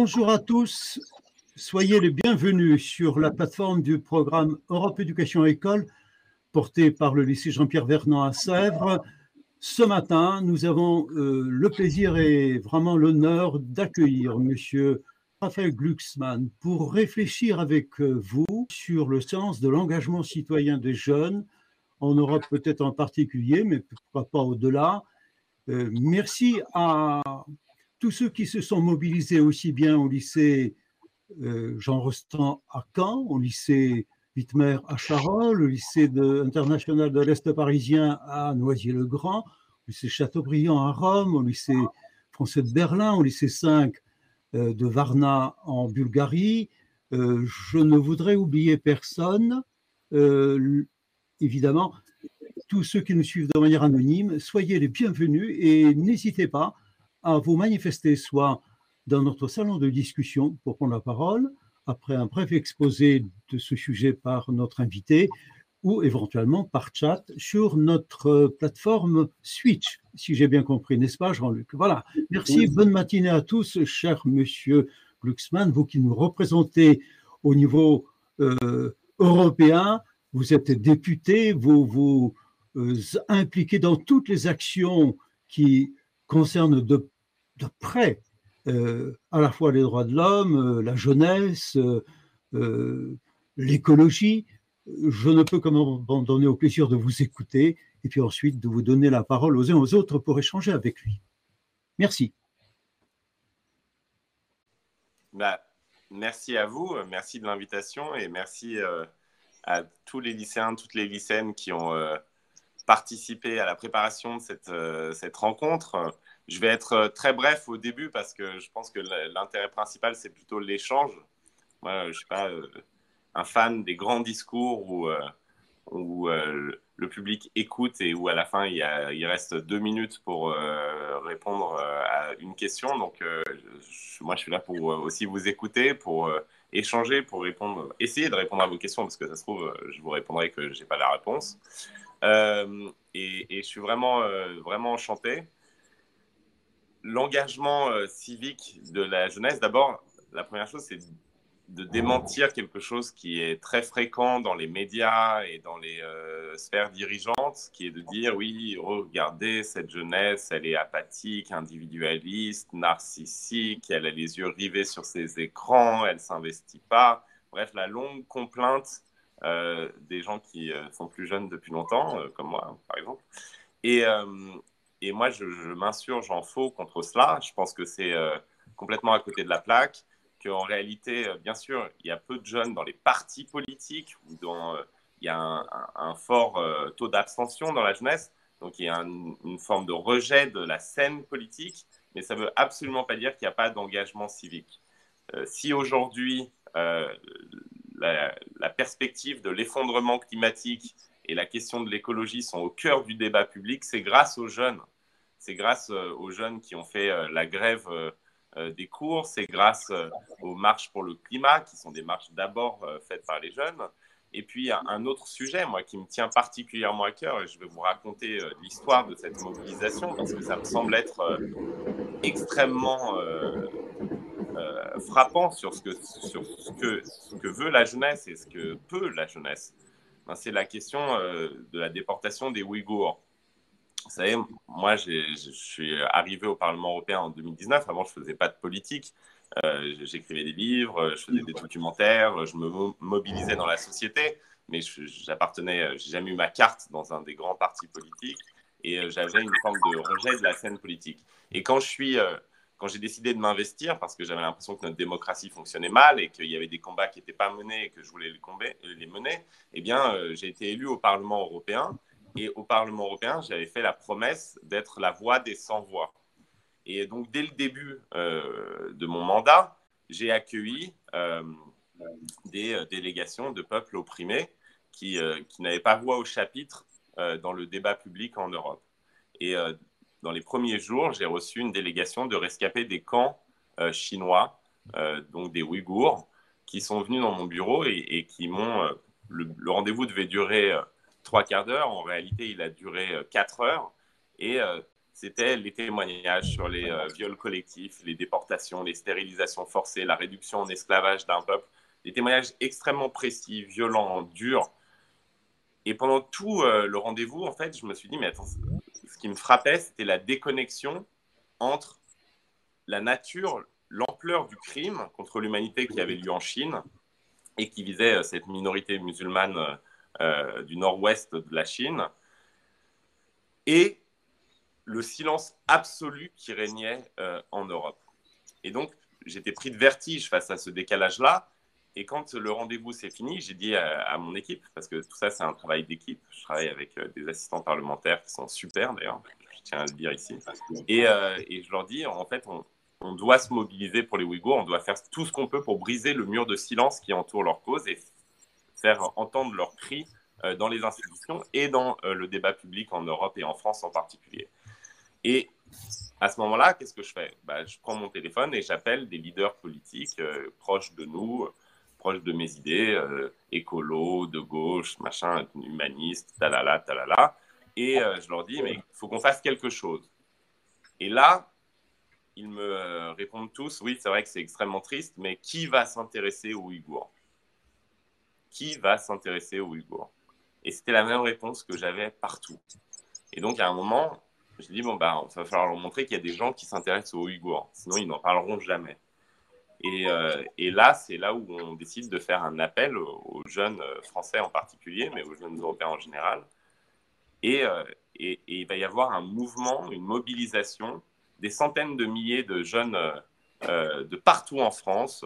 Bonjour à tous, soyez les bienvenus sur la plateforme du programme Europe Éducation École porté par le lycée Jean-Pierre Vernant à Sèvres. Ce matin, nous avons euh, le plaisir et vraiment l'honneur d'accueillir Monsieur Raphaël Glucksmann pour réfléchir avec euh, vous sur le sens de l'engagement citoyen des jeunes, en Europe peut-être en particulier, mais pourquoi pas au-delà. Euh, merci à tous ceux qui se sont mobilisés aussi bien au lycée euh, Jean Rostand à Caen, au lycée Wittmer à Charolles, au lycée international de l'Est parisien à Noisy-le-Grand, au lycée Chateaubriand à Rome, au lycée français de Berlin, au lycée 5 euh, de Varna en Bulgarie. Euh, je ne voudrais oublier personne. évidemment, tous ceux qui nous suivent de manière anonyme, soyez les bienvenus et n'hésitez pas à vous manifester soit dans notre salon de discussion pour prendre la parole, après un bref exposé de ce sujet par notre invité, ou éventuellement par chat sur notre plateforme Switch, si j'ai bien compris, n'est-ce pas, Jean-Luc? Voilà. Merci. Bonne matinée à tous, cher monsieur Glucksmann, vous qui nous représentez au niveau euh, européen. Vous êtes député, vous vous euh, impliquez dans toutes les actions qui concerne de, près euh, à la fois les droits de l'homme, euh, la jeunesse, euh, l'écologie. Je ne peux que m'abandonner au plaisir de vous écouter et puis ensuite de vous donner la parole aux uns aux autres pour échanger avec lui. Merci. Bah, merci à vous, merci de l'invitation et merci à tous les lycéens, toutes les lycéennes qui ont participer à la préparation de cette, euh, cette rencontre. Je vais être euh, très bref au début parce que je pense que l'intérêt principal, c'est plutôt l'échange. Moi, je ne suis pas euh, un fan des grands discours où, où le public écoute et où à la fin, il, il reste deux minutes pour répondre à une question. Donc, moi, je suis là pour aussi vous écouter, pour échanger, pour répondre, essayer de répondre à vos questions parce que ça se trouve, je vous répondrai que je n'ai pas la réponse. Euh, et, je suis vraiment, euh, vraiment enchanté. L'engagement euh, civique de la jeunesse, d'abord, la première chose, c'est de démentir quelque chose qui est très fréquent dans les médias et dans les sphères dirigeantes, qui est de dire oui, regardez, cette jeunesse, elle est apathique, individualiste, narcissique, elle a les yeux rivés sur ses écrans, elle s'investit pas. Bref, la longue complainte euh, des gens qui euh, sont plus jeunes depuis longtemps, euh, comme moi, par exemple. Et, moi, je, m'insurge en faux contre cela. Je pense que c'est complètement à côté de la plaque, qu'en réalité, bien sûr, il y a peu de jeunes dans les partis politiques dont, il y a un, fort taux d'abstention dans la jeunesse. Donc, il y a une forme de rejet de la scène politique, mais ça ne veut absolument pas dire qu'il n'y a pas d'engagement civique. si aujourd'hui, la, perspective de l'effondrement climatique et la question de l'écologie sont au cœur du débat public, c'est grâce aux jeunes. C'est grâce euh, aux jeunes qui ont fait euh, la grève euh, des cours, c'est grâce aux marches pour le climat, qui sont des marches d'abord faites par les jeunes. Et puis, un autre sujet, moi, qui me tient particulièrement à cœur, et je vais vous raconter l'histoire de cette mobilisation, parce que ça me semble être extrêmement frappant sur, ce que, sur ce, que, que veut la jeunesse et ce que peut la jeunesse. Ben, c'est la question euh, de la déportation des Ouïghours. Vous savez, moi, je suis arrivé au Parlement européen en 2019. Avant, je ne faisais pas de politique. Euh, j'écrivais des livres, je faisais des documentaires, je me mobilisais dans la société, mais j'appartenais, j'ai jamais eu ma carte dans un des grands partis politiques et j'avais une forme de rejet de la scène politique. Et quand je suis quand j'ai décidé de m'investir, parce que j'avais l'impression que notre démocratie fonctionnait mal et qu'il y avait des combats qui n'étaient pas menés et que je voulais les, mener, eh bien, euh, j'ai été élu au Parlement européen. Et au Parlement européen, j'avais fait la promesse d'être la voix des sans-voix. Et donc, dès le début euh, de mon mandat, j'ai accueilli euh, des délégations de peuples opprimés qui, qui n'avaient pas voix au chapitre dans le débat public en Europe. Et dans les premiers jours, j'ai reçu une délégation de rescapés des camps euh, chinois, euh, donc des Ouïghours, qui sont venus dans mon bureau et, qui m'ont. Euh, le, rendez-vous devait durer trois quarts d'heure. En réalité, il a duré quatre heures. Et c'était les témoignages sur les viols collectifs, les déportations, les stérilisations forcées, la réduction en esclavage d'un peuple. Des témoignages extrêmement précis, violents, durs. Et pendant tout le rendez-vous, en fait, je me suis dit, mais attends, ce qui me frappait, c'était la déconnexion entre la nature, l'ampleur du crime contre l'humanité qui avait lieu en Chine et qui visait euh, cette minorité musulmane euh, euh, du nord-ouest de la Chine, et le silence absolu qui régnait en Europe. Et donc, j'étais pris de vertige face à ce décalage-là. Et quand le rendez-vous s'est fini, j'ai dit à, mon équipe, parce que tout ça, c'est un travail d'équipe. Je travaille avec des assistants parlementaires qui sont super, d'ailleurs, je tiens à le dire ici. Et, et je leur dis, en fait, on, doit se mobiliser pour les Ouïghours, on doit faire tout ce qu'on peut pour briser le mur de silence qui entoure leur cause et faire entendre leurs cris euh, dans les institutions et dans euh, le débat public en Europe et en France en particulier. Et à ce moment-là, qu'est-ce que je fais? Bah, Je prends mon téléphone et j'appelle des leaders politiques euh, proches de nous, proches de mes idées, écolo, de gauche, machin, humaniste, talala, talala. Et je leur dis, mais il faut qu'on fasse quelque chose. Et là, ils me euh, répondent tous, oui, c'est vrai que c'est extrêmement triste, mais qui va s'intéresser aux Ouïghours Qui va s'intéresser aux Ouïghours Et c'était la même réponse que j'avais partout. Et donc, à un moment, je dis, bon, bah, il va falloir leur montrer qu'il y a des gens qui s'intéressent aux Ouïghours, sinon ils n'en parleront jamais. Et, euh, et là, c'est là où on décide de faire un appel aux, jeunes euh, Français en particulier, mais aux jeunes Européens en général. Et, et, il va y avoir un mouvement, une mobilisation des centaines de milliers de jeunes euh, euh, de partout en France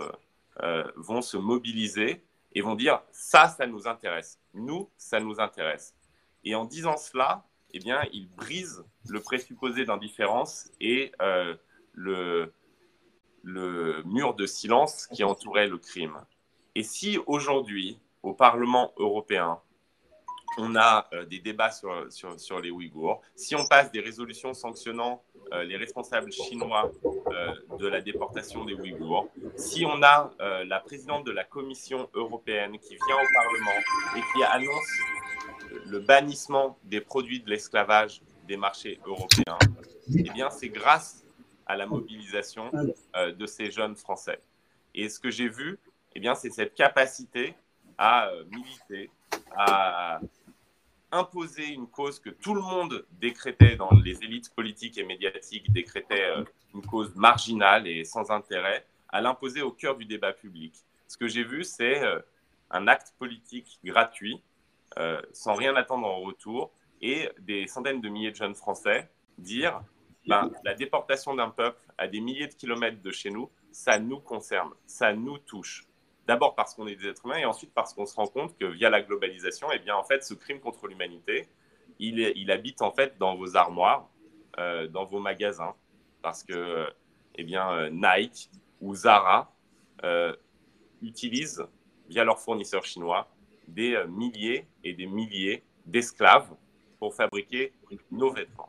euh, vont se mobiliser et vont dire ça, ça nous intéresse. Nous, ça nous intéresse. Et en disant cela, eh bien, ils brisent le présupposé d'indifférence et le, le mur de silence qui entourait le crime. Et si aujourd'hui, au Parlement européen, on a des débats sur, les Ouïghours, si on passe des résolutions sanctionnant euh, les responsables chinois euh, de la déportation des Ouïghours, si on a euh, la présidente de la Commission européenne qui vient au Parlement et qui annonce le bannissement des produits de l'esclavage des marchés européens, eh bien, c'est grâce à la mobilisation de ces jeunes Français. Et ce que j'ai vu, eh bien, c'est cette capacité à militer, à imposer une cause que tout le monde décrétait dans les élites politiques et médiatiques, décrétait euh, une cause marginale et sans intérêt, à l'imposer au cœur du débat public. Ce que j'ai vu, c'est euh, un acte politique gratuit, euh, sans rien attendre en retour, et des centaines de milliers de jeunes Français dire ben, la déportation d'un peuple à des milliers de kilomètres de chez nous, ça nous concerne, ça nous touche. D'abord parce qu'on est des êtres humains et ensuite parce qu'on se rend compte que via la globalisation, eh bien, en fait, ce crime contre l'humanité, il, habite en fait dans vos armoires, euh, dans vos magasins, parce que eh euh, Nike ou Zara euh, utilisent via leurs fournisseurs chinois des milliers et des milliers d'esclaves pour fabriquer nos vêtements.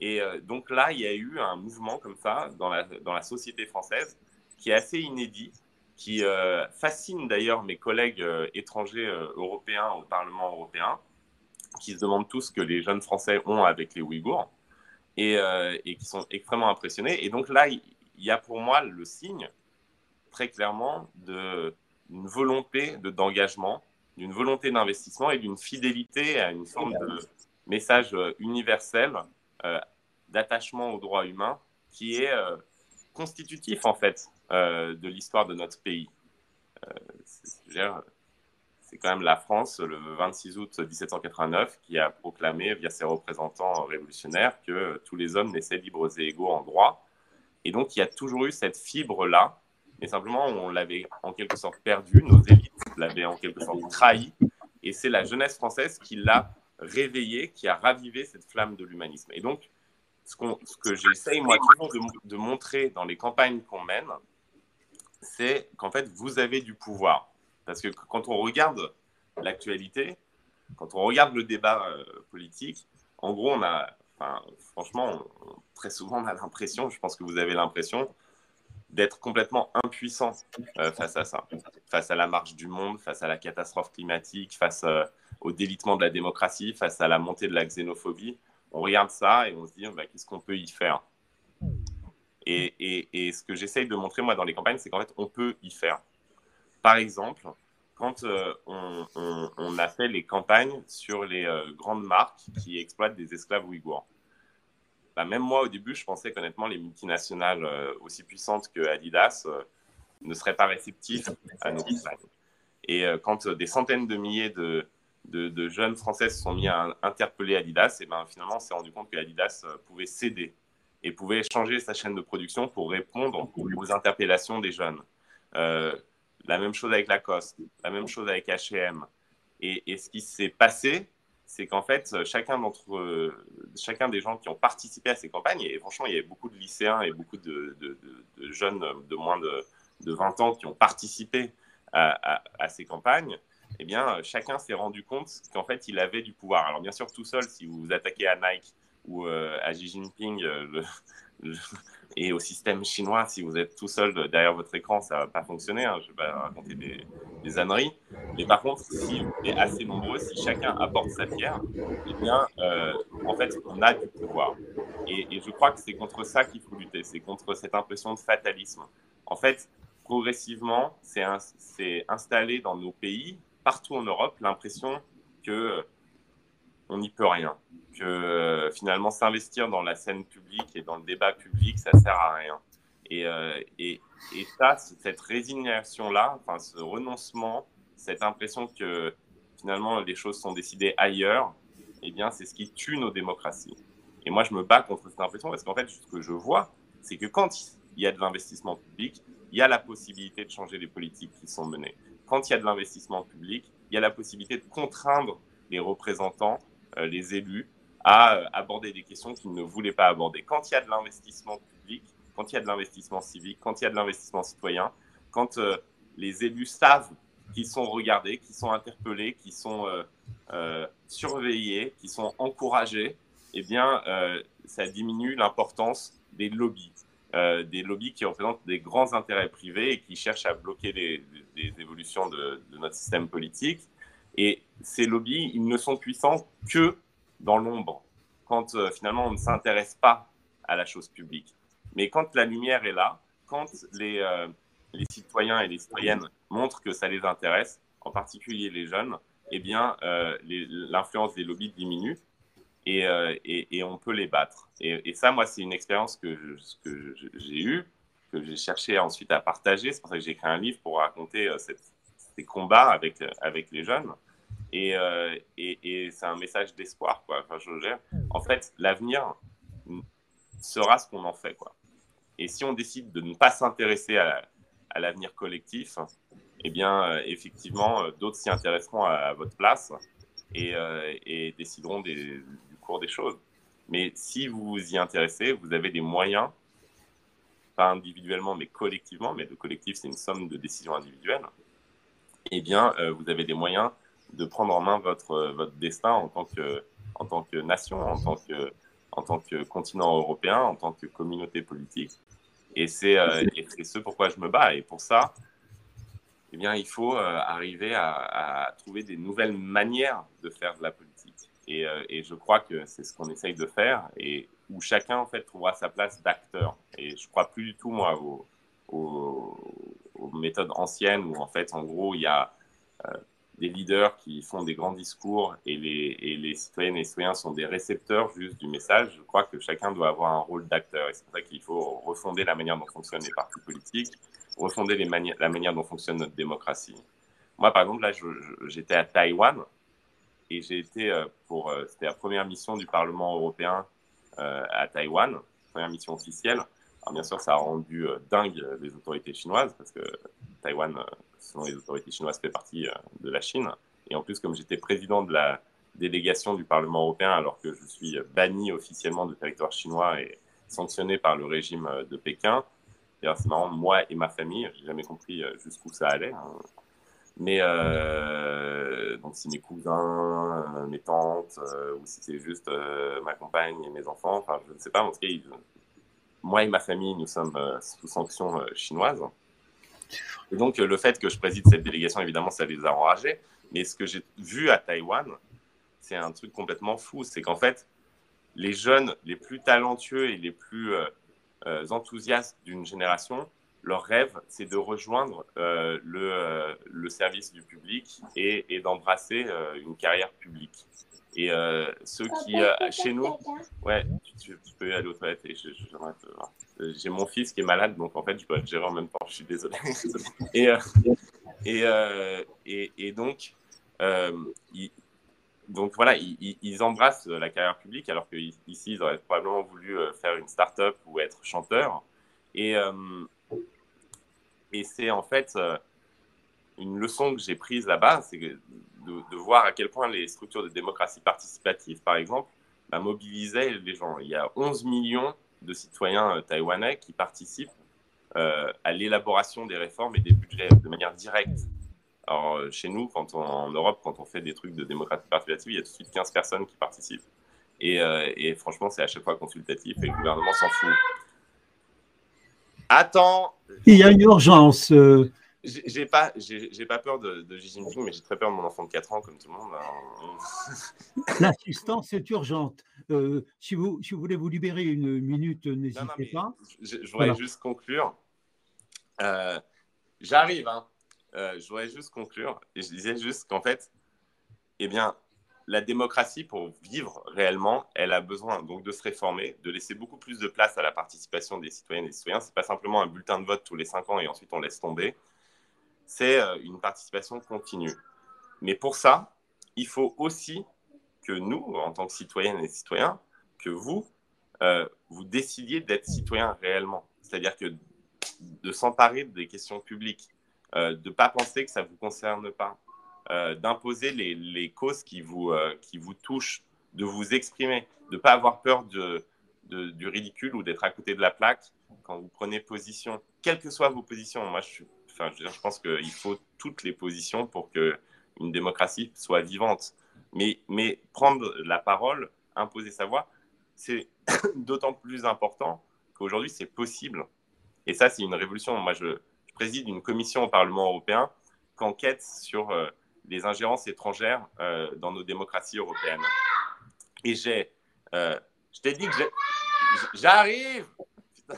Et donc là, il y a eu un mouvement comme ça dans la, société française qui est assez inédit qui euh, fascine d'ailleurs mes collègues euh, étrangers euh, européens au Parlement européen, qui se demandent tous ce que les jeunes Français ont avec les Ouïghours et, et qui sont extrêmement impressionnés. Et donc là, il y a pour moi le signe très clairement d'une volonté d'engagement, d'une volonté d'investissement et d'une fidélité à une forme de message universel d'attachement aux droits humains qui est constitutif en fait euh, de l'histoire de notre pays. Euh, c'est quand même la France, le 26 août 1789, qui a proclamé via ses représentants révolutionnaires que tous les hommes naissaient libres et égaux en droit. Et donc, il y a toujours eu cette fibre-là, mais simplement, on l'avait en quelque sorte perdue, nos élites l'avaient en quelque sorte trahi, et c'est la jeunesse française qui l'a réveillée, qui a ravivé cette flamme de l'humanisme. Et donc, ce, ce que j'essaye, moi, toujours de, de, montrer dans les campagnes qu'on mène, c'est qu'en fait, vous avez du pouvoir. Parce que quand on regarde l'actualité, quand on regarde le débat euh, politique, en gros, on a, enfin, franchement, très souvent, on a l'impression, je pense que vous avez l'impression, d'être complètement impuissant euh, face à ça, face à la marche du monde, face à la catastrophe climatique, face euh, au délitement de la démocratie, face à la montée de la xénophobie. on regarde ça et on se dit, bah, qu'est-ce qu'on peut y faire? Et, ce que j'essaye de montrer, moi, dans les campagnes, c'est qu'en fait, on peut y faire. Par exemple, quand euh, on, on, a fait les campagnes sur les grandes marques qui exploitent des esclaves ouïghours, bah, même moi, au début, je pensais qu'honnêtement, les multinationales euh, aussi puissantes que Adidas ne seraient pas réceptives à nos campagnes. Et quand des centaines de milliers de, de, jeunes Français se sont mis à interpeller Adidas, et ben, finalement, on s'est rendu compte que Adidas pouvait céder et pouvait changer sa chaîne de production pour répondre aux interpellations des jeunes. Euh, la même chose avec Lacoste, la même chose avec H&M. Et, ce qui s'est passé, c'est qu'en fait, chacun d'entre chacun des gens qui ont participé à ces campagnes, et franchement, il y avait beaucoup de lycéens et beaucoup de, jeunes de moins de, 20 ans qui ont participé à, ces campagnes, eh bien, chacun s'est rendu compte qu'en fait, il avait du pouvoir. Alors, bien sûr, tout seul, si vous vous attaquez à Nike ou euh, à Xi Jinping euh, et au système chinois, si vous êtes tout seul derrière votre écran, ça ne va pas fonctionner. Hein, je vais pas raconter des, des, âneries. Mais par contre, si vous êtes assez nombreux, si chacun apporte sa pierre, eh bien, euh, en fait, on a du pouvoir. Et je crois que c'est contre ça qu'il faut lutter. C'est contre cette impression de fatalisme. En fait, progressivement, c'est installé dans nos pays, partout en Europe, l'impression que on n'y peut rien. Que euh, finalement, s'investir dans la scène publique et dans le débat public, ça sert à rien. Et, euh, et, et ça, cette résignation-là, enfin, ce renoncement, cette impression que finalement les choses sont décidées ailleurs, eh bien, c'est ce qui tue nos démocraties. Et moi, je me bats contre cette impression parce qu'en fait, ce que je vois, c'est que quand il y a de l'investissement public, il y a la possibilité de changer les politiques qui sont menées. Quand il y a de l'investissement public, il y a la possibilité de contraindre les représentants les élus à euh, aborder des questions qu'ils ne voulaient pas aborder. Quand il y a de l'investissement public, quand il y a de l'investissement civique, quand il y a de l'investissement citoyen, quand euh, les élus savent qu'ils sont regardés, qu'ils sont interpellés, qu'ils sont surveillés, qu'ils sont encouragés, eh bien, ça diminue l'importance des lobbies. des lobbies qui représentent des grands intérêts privés et qui cherchent à bloquer les, évolutions de, de, notre système politique. Et ces lobbies, ils ne sont puissants que dans l'ombre, quand euh, finalement on ne s'intéresse pas à la chose publique. Mais quand la lumière est là, quand les, euh, les citoyens et les citoyennes montrent que ça les intéresse, en particulier les jeunes, eh bien, euh, l'influence des lobbies diminue et, et, on peut les battre. Et, ça, moi, c'est une expérience que, j'ai eue, que j'ai cherché ensuite à partager. C'est pour ça que j'ai écrit un livre pour raconter ces combats avec, avec les jeunes. Euh, et, c'est un message d'espoir. Quoi. En fait, l'avenir sera ce qu'on en fait. Quoi. Et si on décide de ne pas s'intéresser à, l'avenir collectif, eh bien, euh, effectivement, euh, d'autres s'y intéresseront à, votre place et, décideront du cours des choses. Mais si vous vous y intéressez, vous avez des moyens, pas individuellement, mais collectivement, mais le collectif, c'est une somme de décisions individuelles, eh bien, vous avez des moyens de prendre en main votre, votre destin en tant, que, en tant que nation, en tant que, en tant que continent européen, en tant que communauté politique. Et c'est euh, ce pourquoi je me bats. Et pour ça, eh bien, il faut euh, arriver à, trouver des nouvelles manières de faire de la politique. Et, euh, et je crois que c'est ce qu'on essaye de faire et où chacun, en fait, trouvera sa place d'acteur. Et je crois plus du tout, moi, aux, aux, aux méthodes anciennes où, en fait, en gros, il y a des leaders qui font des grands discours et les, et les citoyennes et les citoyens sont des récepteurs juste du message, je crois que chacun doit avoir un rôle d'acteur. Et c'est pour ça qu'il faut refonder la manière dont fonctionnent les partis politiques, refonder les la manière dont fonctionne notre démocratie. Moi, par exemple, là, j'étais à Taïwan et j'ai été euh, pour. Euh, c'était la première mission du Parlement européen euh, à Taïwan, première mission officielle. Alors, bien sûr, ça a rendu dingue les autorités chinoises parce que Taïwan selon les autorités chinoises, fait partie euh, de la Chine. Et en plus, comme j'étais président de la délégation du Parlement européen, alors que je suis banni officiellement du territoire chinois et sanctionné par le régime euh, de Pékin, c'est marrant, moi et ma famille, j'ai jamais compris euh, jusqu'où ça allait. Hein. Mais donc si mes cousins, mes tantes, ou si c'est juste ma compagne et mes enfants, enfin je ne sais pas, en tout moi et ma famille, nous sommes sous sanctions chinoises. Et donc, le fait que je préside cette délégation, évidemment, ça les a enragés. Mais ce que j'ai vu à Taïwan, c'est un truc complètement fou. C'est qu'en fait, les jeunes les plus talentueux et les plus enthousiastes d'une génération, leur rêve, c'est de rejoindre le, le, service du public et d'embrasser une carrière publique. Et euh, ceux qui, euh, chez nous, ouais, tu, peux aller aux toilettes et euh, j'ai mon fils qui est malade, donc en fait, je dois être gérer en même temps, je suis désolé. et, et, et, et, donc, donc voilà, ils, ils, embrassent la carrière publique, alors qu'ici, ils auraient probablement voulu faire une start-up ou être chanteur. Et, et c'est en fait une leçon que j'ai prise là-bas, c'est de, de, voir à quel point les structures de démocratie participative, par exemple, bah, mobilisaient les gens. Il y a 11 millions de citoyens euh, taïwanais qui participent euh, à l'élaboration des réformes et des budgets de manière directe. Alors, euh, chez nous, quand en Europe, quand on fait des trucs de démocratie participative, il y a tout de suite 15 personnes qui participent. Et, et franchement, c'est à chaque fois consultatif et le gouvernement s'en fout. Attends Il y a une urgence. J'ai pas, j'ai pas peur de, de Xi Jinping, mais j'ai très peur de mon enfant de 4 ans, comme tout le monde. Hein. L'assistance est urgente. Euh, si, vous, si vous voulez vous libérer une minute, n'hésitez pas. Je, voudrais juste conclure. Euh, j'arrive. Hein. Euh, je voudrais juste conclure. Et je disais juste qu'en fait, eh bien, la démocratie, pour vivre réellement, elle a besoin donc de se réformer, de laisser beaucoup plus de place à la participation des citoyennes et des citoyens. Ce n'est pas simplement un bulletin de vote tous les 5 ans et ensuite on laisse tomber c'est euh, une participation continue. Mais pour ça, il faut aussi que nous, en tant que citoyennes et citoyens, que vous, euh, vous décidiez d'être citoyen réellement. C'est-à-dire que de s'emparer des questions publiques, euh, de ne pas penser que ça ne vous concerne pas, d'imposer les, causes qui vous, qui vous touchent, de vous exprimer, de ne pas avoir peur du ridicule ou d'être à côté de la plaque quand vous prenez position, quelles que soient vos positions. Moi, je suis je, pense qu'il faut toutes les positions pour que une démocratie soit vivante. Mais, prendre la parole, imposer sa voix, c'est d'autant plus important qu'aujourd'hui, c'est possible. Et ça, c'est une révolution. Moi, je, préside une commission au Parlement européen qui enquête sur euh, les ingérences étrangères euh, dans nos démocraties européennes. Et j'ai, euh, je t'ai dit que j'arrive.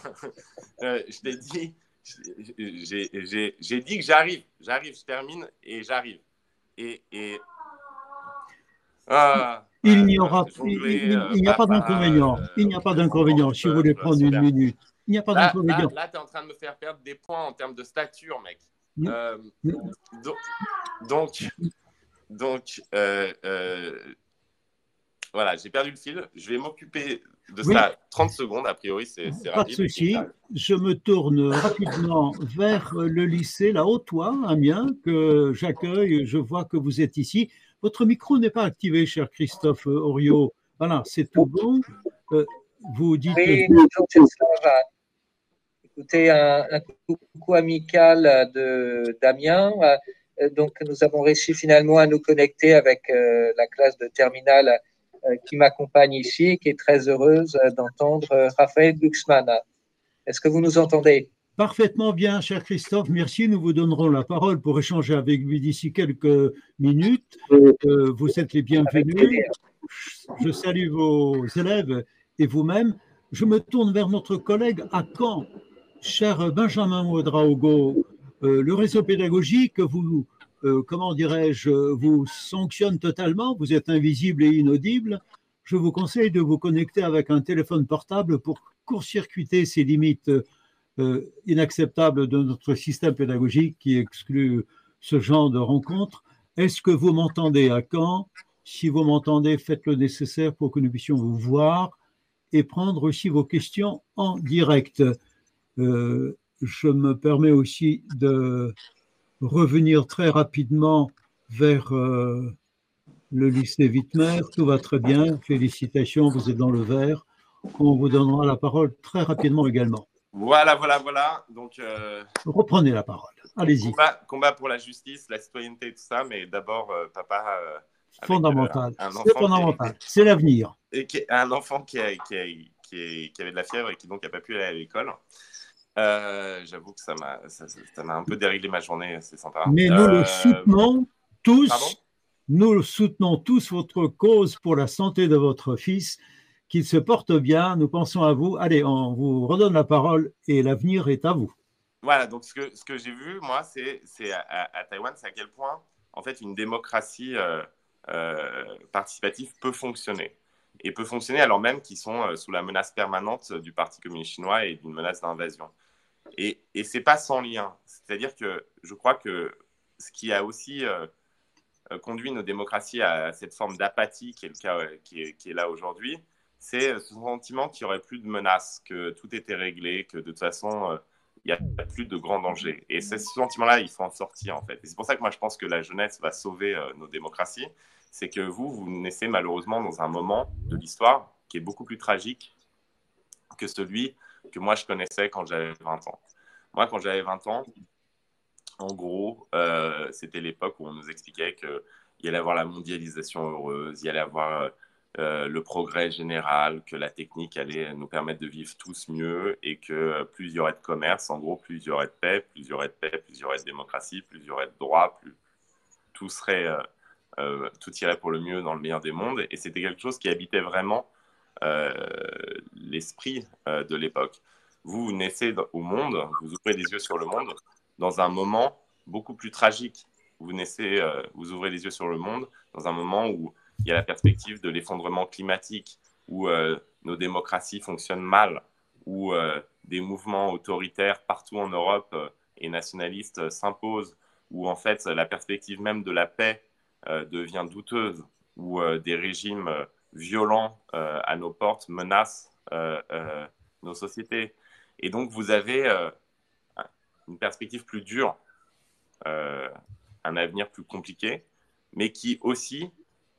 je t'ai dit, j'ai dit que j'arrive, j'arrive, je termine et j'arrive. Et, et ah, il n'y aura il, n'y a pas d'inconvénient. Euh, il n'y a pas d'inconvénient si vous voulez prendre une minute. Il n'y a pas d'inconvénient. Là, tu es en train de me faire perdre des points en termes de stature, mec. Euh, donc, donc, euh, voilà, j'ai perdu le fil. Je vais m'occuper de ça 30 secondes. A priori, c'est rapide. Pas de souci. Je me tourne rapidement vers le lycée, la Haute-Oie, Amiens, que j'accueille. Je vois que vous êtes ici. Votre micro n'est pas activé, cher Christophe Oriot. Voilà, c'est tout bon. Euh, vous dites. Oui, Écoutez, un, un, coucou amical de Damien. Euh, donc, nous avons réussi finalement à nous connecter avec euh, la classe de terminale euh, qui m'accompagne ici, qui est très heureuse euh, d'entendre euh, Raphaël Glucksmann. Est-ce que vous nous entendez? Parfaitement bien, cher Christophe. Merci. Nous vous donnerons la parole pour échanger avec lui d'ici quelques minutes. vous êtes les bienvenus. Je salue vos élèves et vous-même. Je me tourne vers notre collègue à Caen. Cher Benjamin Ouedraogo, le réseau pédagogique, vous euh, comment dirais-je, vous sanctionne totalement, vous êtes invisible et inaudible, je vous conseille de vous connecter avec un téléphone portable pour court-circuiter ces limites euh, inacceptables de notre système pédagogique qui exclut ce genre de rencontres. Est-ce que vous m'entendez à quand? Si vous m'entendez, faites le nécessaire pour que nous puissions vous voir et prendre aussi vos questions en direct. Euh, je me permets aussi de revenir très rapidement vers euh, le lycée Wittmer. Tout va très bien. Félicitations, vous êtes dans le vert. On vous donnera la parole très rapidement également. Voilà, voilà, voilà. Donc, euh, reprenez la parole. Allez-y. Combat, pour la justice, la citoyenneté, tout ça, mais d'abord, euh, papa. fondamental. C'est fondamental. C'est l'avenir. Et un enfant qui, qui, qui, avait de la fièvre et qui donc n'a pas pu aller à l'école. Euh, j'avoue que ça m'a, ça, un peu déréglé ma journée, c'est sympa. Mais nous le euh, soutenons tous. nous soutenons tous votre cause pour la santé de votre fils qu'il se porte bien. Nous pensons à vous. Allez, on vous redonne la parole et l'avenir est à vous. Voilà, donc ce que, ce que j'ai vu, moi, c'est à, à, Taïwan, c'est à quel point, en fait, une démocratie euh, euh, participative peut fonctionner. Et peut fonctionner alors même qu'ils sont euh, sous la menace permanente du Parti communiste chinois et d'une menace d'invasion. Et, et ce n'est pas sans lien. C'est-à-dire que je crois que ce qui a aussi conduit nos démocraties à cette forme d'apathie qui est le cas qui est, là aujourd'hui, c'est ce sentiment qu'il n'y aurait plus de menaces, que tout était réglé, que de toute façon il n'y a plus de grands dangers. Et ce sentiment-là, il faut en sortir, en fait. Et c'est pour ça que moi, je pense que la jeunesse va sauver euh, nos démocraties. C'est que vous, vous naissez malheureusement dans un moment de l'histoire qui est beaucoup plus tragique que celui que moi, je connaissais quand j'avais 20 ans. Moi, quand j'avais 20 ans, en gros, euh, c'était l'époque où on nous expliquait qu'il y allait avoir la mondialisation heureuse, il y allait avoir... Euh, le progrès général, que la technique allait nous permettre de vivre tous mieux et que plus il y aurait de commerce, en gros, plus il y aurait de paix, plus il y aurait de paix, plus y aurait de démocratie, plus il y aurait de droits, plus tout serait, euh, euh, tout irait pour le mieux dans le meilleur des mondes. Et c'était quelque chose qui habitait vraiment l'esprit de l'époque. Vous, vous naissez au monde, vous ouvrez les yeux sur le monde dans un moment beaucoup plus tragique. Vous naissez, vous ouvrez les yeux sur le monde dans un moment où il y a la perspective de l'effondrement climatique, où euh, nos démocraties fonctionnent mal, où euh, des mouvements autoritaires partout en Europe euh, et nationalistes s'imposent, où en fait la perspective même de la paix devient douteuse, où des régimes violents à nos portes menacent nos sociétés. Et donc vous avez une perspective plus dure, un avenir plus compliqué, mais qui aussi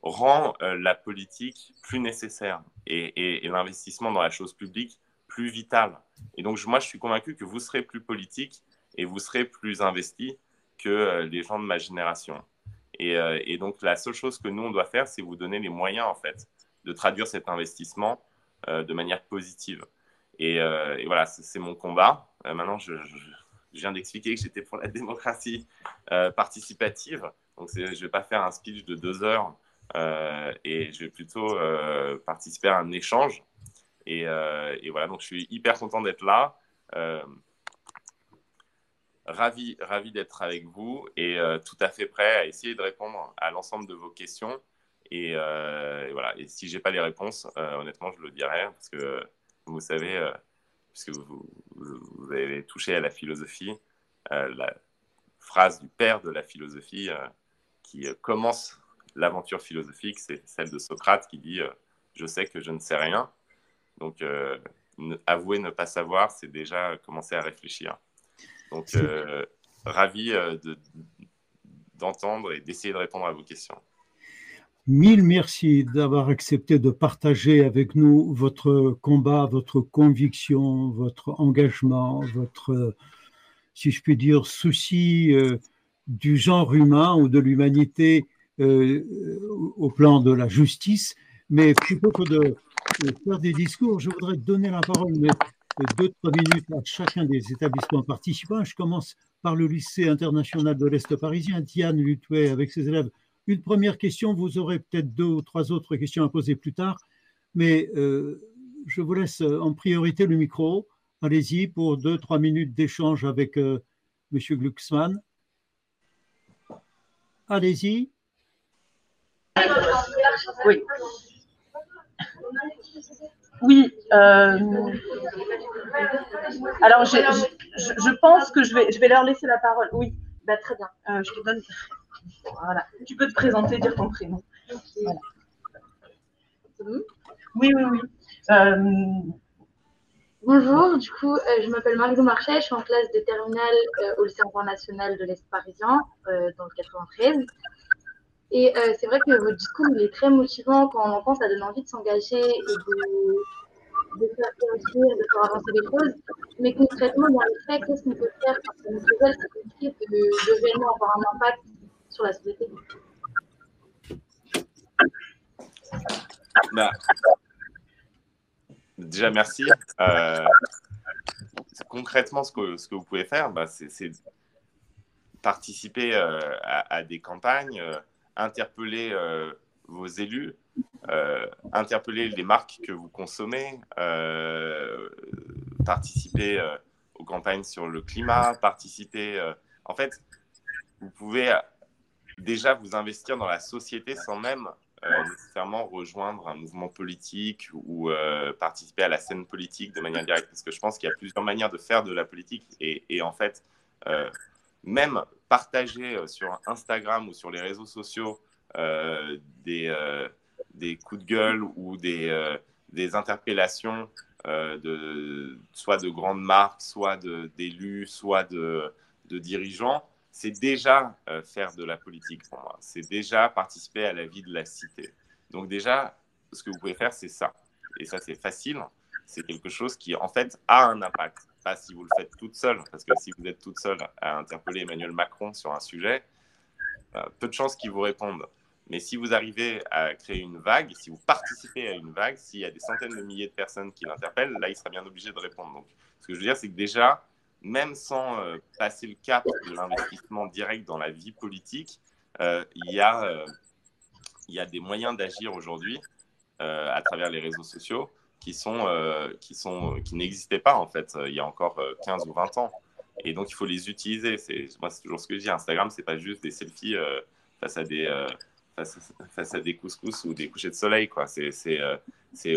rend euh, la politique plus nécessaire et, l'investissement dans la chose publique plus vital. Et donc, moi, je suis convaincu que vous serez plus politique et vous serez plus investi que euh, les gens de ma génération. Euh, et, donc, la seule chose que nous, on doit faire, c'est vous donner les moyens, en fait, de traduire cet investissement de manière positive. Et, voilà, c'est mon combat. maintenant, je, viens d'expliquer que j'étais pour la démocratie participative. Donc, je ne vais pas faire un speech de deux heures euh, et je vais plutôt euh, participer à un échange. Euh, et, voilà, donc je suis hyper content d'être là. Ravi, ravi d'être avec vous et tout à fait prêt à essayer de répondre à l'ensemble de vos questions. Et, voilà. Et si j'ai pas les réponses, honnêtement, je le dirai parce que vous savez, puisque vous, avez touché à la philosophie, la phrase du père de la philosophie qui commence l'aventure philosophique, c'est celle de Socrate qui dit euh, Je sais que je ne sais rien. Donc, euh, avouer ne pas savoir, c'est déjà commencer à réfléchir. Donc, euh, ravi d'entendre et d'essayer de répondre à vos questions. Mille merci d'avoir accepté de partager avec nous votre combat, votre conviction, votre engagement, votre, si je puis dire, souci du genre humain ou de l'humanité euh, au plan de la justice, mais plutôt que de faire des discours, je voudrais donner la parole deux, trois minutes à chacun des établissements participants. Je commence par le lycée international de l'Est parisien, Diane Lutouet, avec ses élèves. Une première question, vous aurez peut-être deux ou trois autres questions à poser plus tard, mais euh, je vous laisse en priorité le micro. Allez-y pour deux, trois minutes d'échange avec euh, M. Glucksmann. Allez-y. Oui. Oui. Euh, alors, je, je, pense que je vais, je vais leur laisser la parole. Oui, bah, très bien. Euh, je te donne. Voilà. Tu peux te présenter, dire ton prénom. Oui, oui, oui. Euh, Bonjour, du coup, je m'appelle Margot Marchais, je suis en classe de terminale au lycée international de l'Est parisien, dans le 93. Et euh, c'est vrai que votre discours il est très motivant quand on l'entend, ça donne envie de s'engager et de, de faire de faire avancer les choses. Mais concrètement, dans les faits, qu'est-ce qu'on peut faire pour que nouvelle, c'est compliqué de, de avoir un impact sur la société bah, Déjà, merci. Euh, concrètement, ce que, ce que vous pouvez faire, bah, c'est participer euh, à, des campagnes interpeller euh, vos élus, euh, interpeller les marques que vous consommez, euh, participer aux campagnes sur le climat, participer. en fait, vous pouvez déjà vous investir dans la société sans même nécessairement rejoindre un mouvement politique ou participer à la scène politique de manière directe. Parce que je pense qu'il y a plusieurs manières de faire de la politique. Et en fait, même partager sur Instagram ou sur les réseaux sociaux euh, des, euh, des coups de gueule ou des, euh, des interpellations de, soit de grandes marques, soit d'élus, soit de, de dirigeants, c'est déjà faire de la politique pour moi. C'est déjà participer à la vie de la cité. Donc déjà, ce que vous pouvez faire, c'est ça. Et ça, c'est facile. C'est quelque chose qui, en fait, a un impact. Pas si vous le faites toute seule, parce que si vous êtes toute seule à interpeller Emmanuel Macron sur un sujet, peu de chances qu'il vous réponde. Mais si vous arrivez à créer une vague, si vous participez à une vague, s'il y a des centaines de milliers de personnes qui l'interpellent, là, il sera bien obligé de répondre. Donc, ce que je veux dire, c'est que déjà, même sans euh, passer le cap de l'investissement direct dans la vie politique, euh, y euh, il y a des moyens d'agir aujourd'hui à travers les réseaux sociaux qui, sont, qui, sont, qui n'existaient pas, en fait, il y a encore 15 ou 20 ans. Et donc, il faut les utiliser. C'est, moi, c'est toujours ce que je dis. Instagram, c'est pas juste des selfies face à des face, à des couscous ou des couchers de soleil. Quoi. C'est, c'est, euh,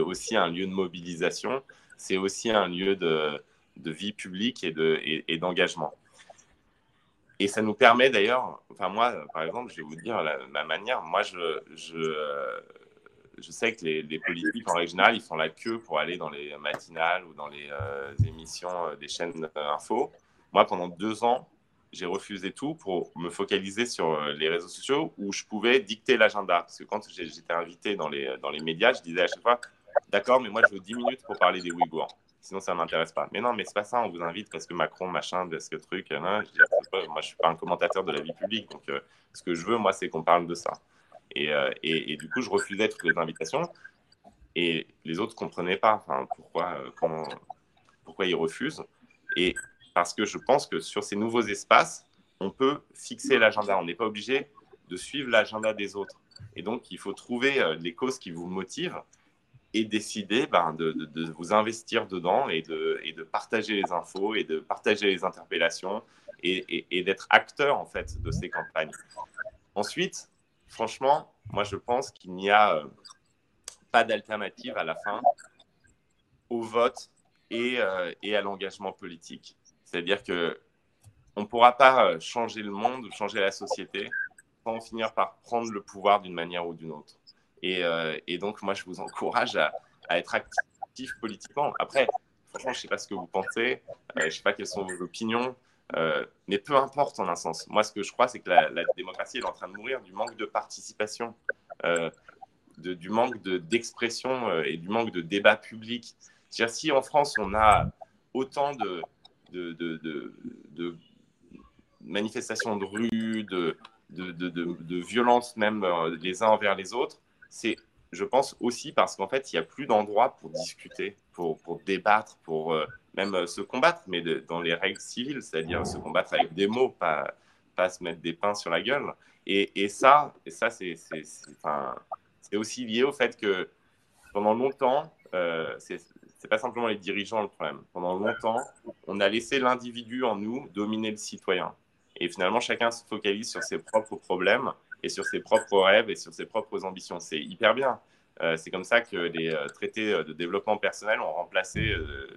aussi un lieu de mobilisation, c'est aussi un lieu de, de vie publique et, de, et, d'engagement. Et ça nous permet d'ailleurs, enfin moi, par exemple, je vais vous dire la, ma manière, moi je, je, euh, je sais que les, politiques, en règle générale, ils font la queue pour aller dans les matinales ou dans les euh, émissions des chaînes info. Moi, pendant deux ans, j'ai refusé tout pour me focaliser sur euh, les réseaux sociaux où je pouvais dicter l'agenda. Parce que quand j'étais invité dans les, dans les médias, je disais à chaque fois D'accord, mais moi je veux 10 minutes pour parler des Ouïghours. Sinon, ça ne m'intéresse pas. Mais non, mais c'est pas ça, on vous invite parce que Macron, machin, parce que truc. Je moi, je suis pas un commentateur de la vie publique. Donc, euh, ce que je veux, moi, c'est qu'on parle de ça. Et, euh, et, du coup, je refusais toutes les invitations. Et les autres ne comprenaient pas enfin, pourquoi, ils refusent. Et parce que je pense que sur ces nouveaux espaces, on peut fixer l'agenda. On n'est pas obligé de suivre l'agenda des autres. Et donc, il faut trouver euh, les causes qui vous motivent et décider ben, de, vous investir dedans et de, et de, partager les infos et de partager les interpellations et, et d'être acteur en fait de ces campagnes. Ensuite, franchement, moi je pense qu'il n'y a euh, pas d'alternative à la fin au vote et, euh, à l'engagement politique. C'est-à-dire que on ne pourra pas euh, changer le monde ou changer la société sans finir par prendre le pouvoir d'une manière ou d'une autre. Et, donc, moi, je vous encourage à, à, être actif politiquement. Après, franchement, je ne sais pas ce que vous pensez, je ne sais pas quelles sont vos opinions, mais peu importe en un sens. Moi, ce que je crois, c'est que la, démocratie est en train de mourir du manque de participation, de, du manque d'expression et du manque de débat public. Si en France, on a autant de, manifestations de rue, de, de, violence même euh, les uns envers les autres, c'est, je pense, aussi parce qu'en fait, il n'y a plus d'endroit pour discuter, pour, débattre, pour euh, même euh, se combattre, mais dans les règles civiles, c'est-à-dire se combattre avec des mots, pas, pas se mettre des pains sur la gueule. Et, et ça, et ça c'est, c'est, aussi lié au fait que pendant longtemps, c'est c'est pas simplement les dirigeants le problème. Pendant longtemps, on a laissé l'individu en nous dominer le citoyen. Et finalement, chacun se focalise sur ses propres problèmes et sur ses propres rêves et sur ses propres ambitions. C'est hyper bien. Euh, c'est comme ça que les euh, traités euh, de développement personnel ont remplacé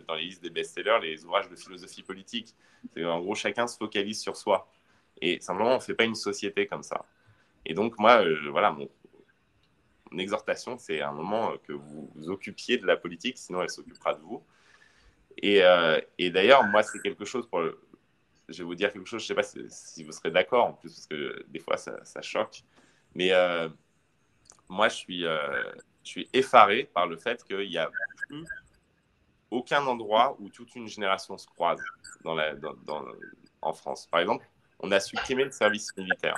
dans les listes des best-sellers les ouvrages de philosophie politique. En gros, chacun se focalise sur soi. Et simplement, on ne fait pas une société comme ça. Et donc, moi, voilà, mon, exhortation, c'est un moment que vous vous occupiez de la politique, sinon elle s'occupera de vous. Et, d'ailleurs, moi, c'est quelque chose pour. Je vais vous dire quelque chose, je ne sais pas si, vous serez d'accord, en plus, parce que des fois, ça, choque. Mais moi, je suis, je suis effaré par le fait qu'il n'y a plus aucun endroit où toute une génération se croise en France. Par exemple, on a supprimé le service militaire.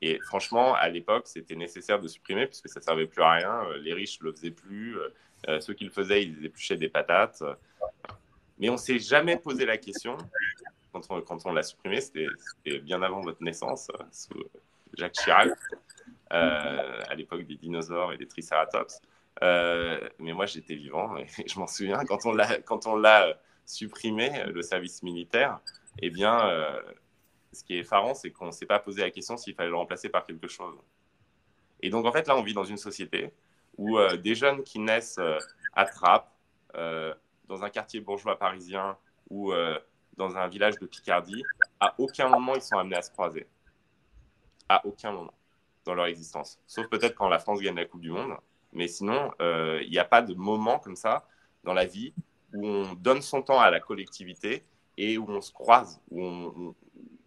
Et franchement, à l'époque, c'était nécessaire de supprimer puisque ça ne servait plus à rien. Euh, les riches ne le faisaient plus. Euh, euh, ceux qui le faisaient, ils épluchaient des patates. Mais on ne s'est jamais posé la question, quand on, quand on l'a supprimé, c'était bien avant votre naissance, sous Jacques Chirac. À l'époque des dinosaures et des triceratops. mais moi, j'étais vivant et je m'en souviens quand on l'a l'a supprimé le service militaire. Eh bien, ce qui est effarant, c'est qu'on ne s'est pas posé la question s'il fallait le remplacer par quelque chose. Et donc, en fait, là, on vit dans une société où euh, des jeunes qui naissent euh, à Trappes, euh, dans un quartier bourgeois parisien ou dans un village de Picardie, à aucun moment ils sont amenés à se croiser. À aucun moment dans leur existence. Sauf peut-être quand la France gagne la Coupe du Monde. Mais sinon, il n'y a pas de moment comme ça dans la vie où on donne son temps à la collectivité et où on se croise, où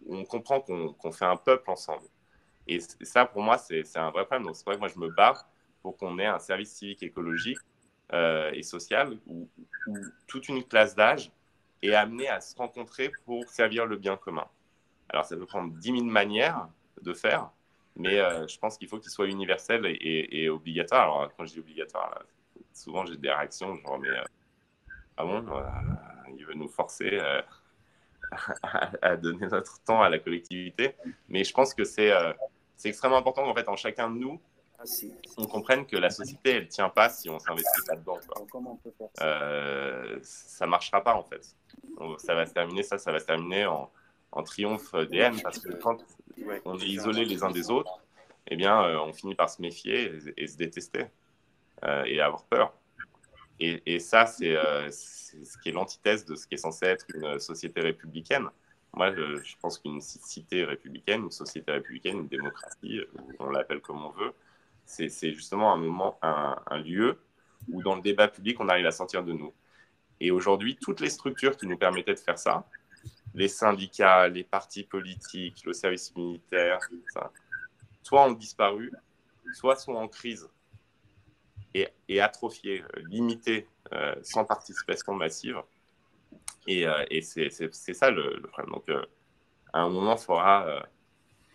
on, comprend qu'on fait un peuple ensemble. Et ça, pour moi, c'est un vrai problème. Donc, c'est vrai que moi, je me bats pour qu'on ait un service civique écologique euh, et social où, toute une classe d'âge est amenée à se rencontrer pour servir le bien commun. Alors, ça peut prendre 10 000 manières de faire, mais euh, je pense qu'il faut qu'il soit universel et, obligatoire. Alors, quand je dis obligatoire, souvent j'ai des réactions genre, mais euh, ah bon, il veut nous forcer à, donner notre temps à la collectivité. Mais je pense que c'est euh, c'est extrêmement important qu'en fait, en chacun de nous, ah, on comprenne que la société, elle ne tient pas si on s'investit pas dedans. Euh, ça ne marchera pas, en fait. ça va se terminer, ça, ça va se terminer en, en triomphe des haines, parce que quand on est isolés les uns des autres, eh bien, euh, on finit par se méfier et, se détester et avoir peur. Et, ça, euh, c'est ce qui est l'antithèse de ce qui est censé être une société républicaine. Moi, je, pense qu'une cité républicaine, une société républicaine, une démocratie, on l'appelle comme on veut, c'est justement un moment, un, lieu où dans le débat public, on arrive à sortir de nous. Et aujourd'hui, toutes les structures qui nous permettaient de faire ça, les syndicats, les partis politiques, le service militaire, soit ont disparu, soit sont en crise et, et atrophié, euh, limité, euh, sans participation massive. Et, euh, c'est ça le, problème. Donc, à un moment, il faudra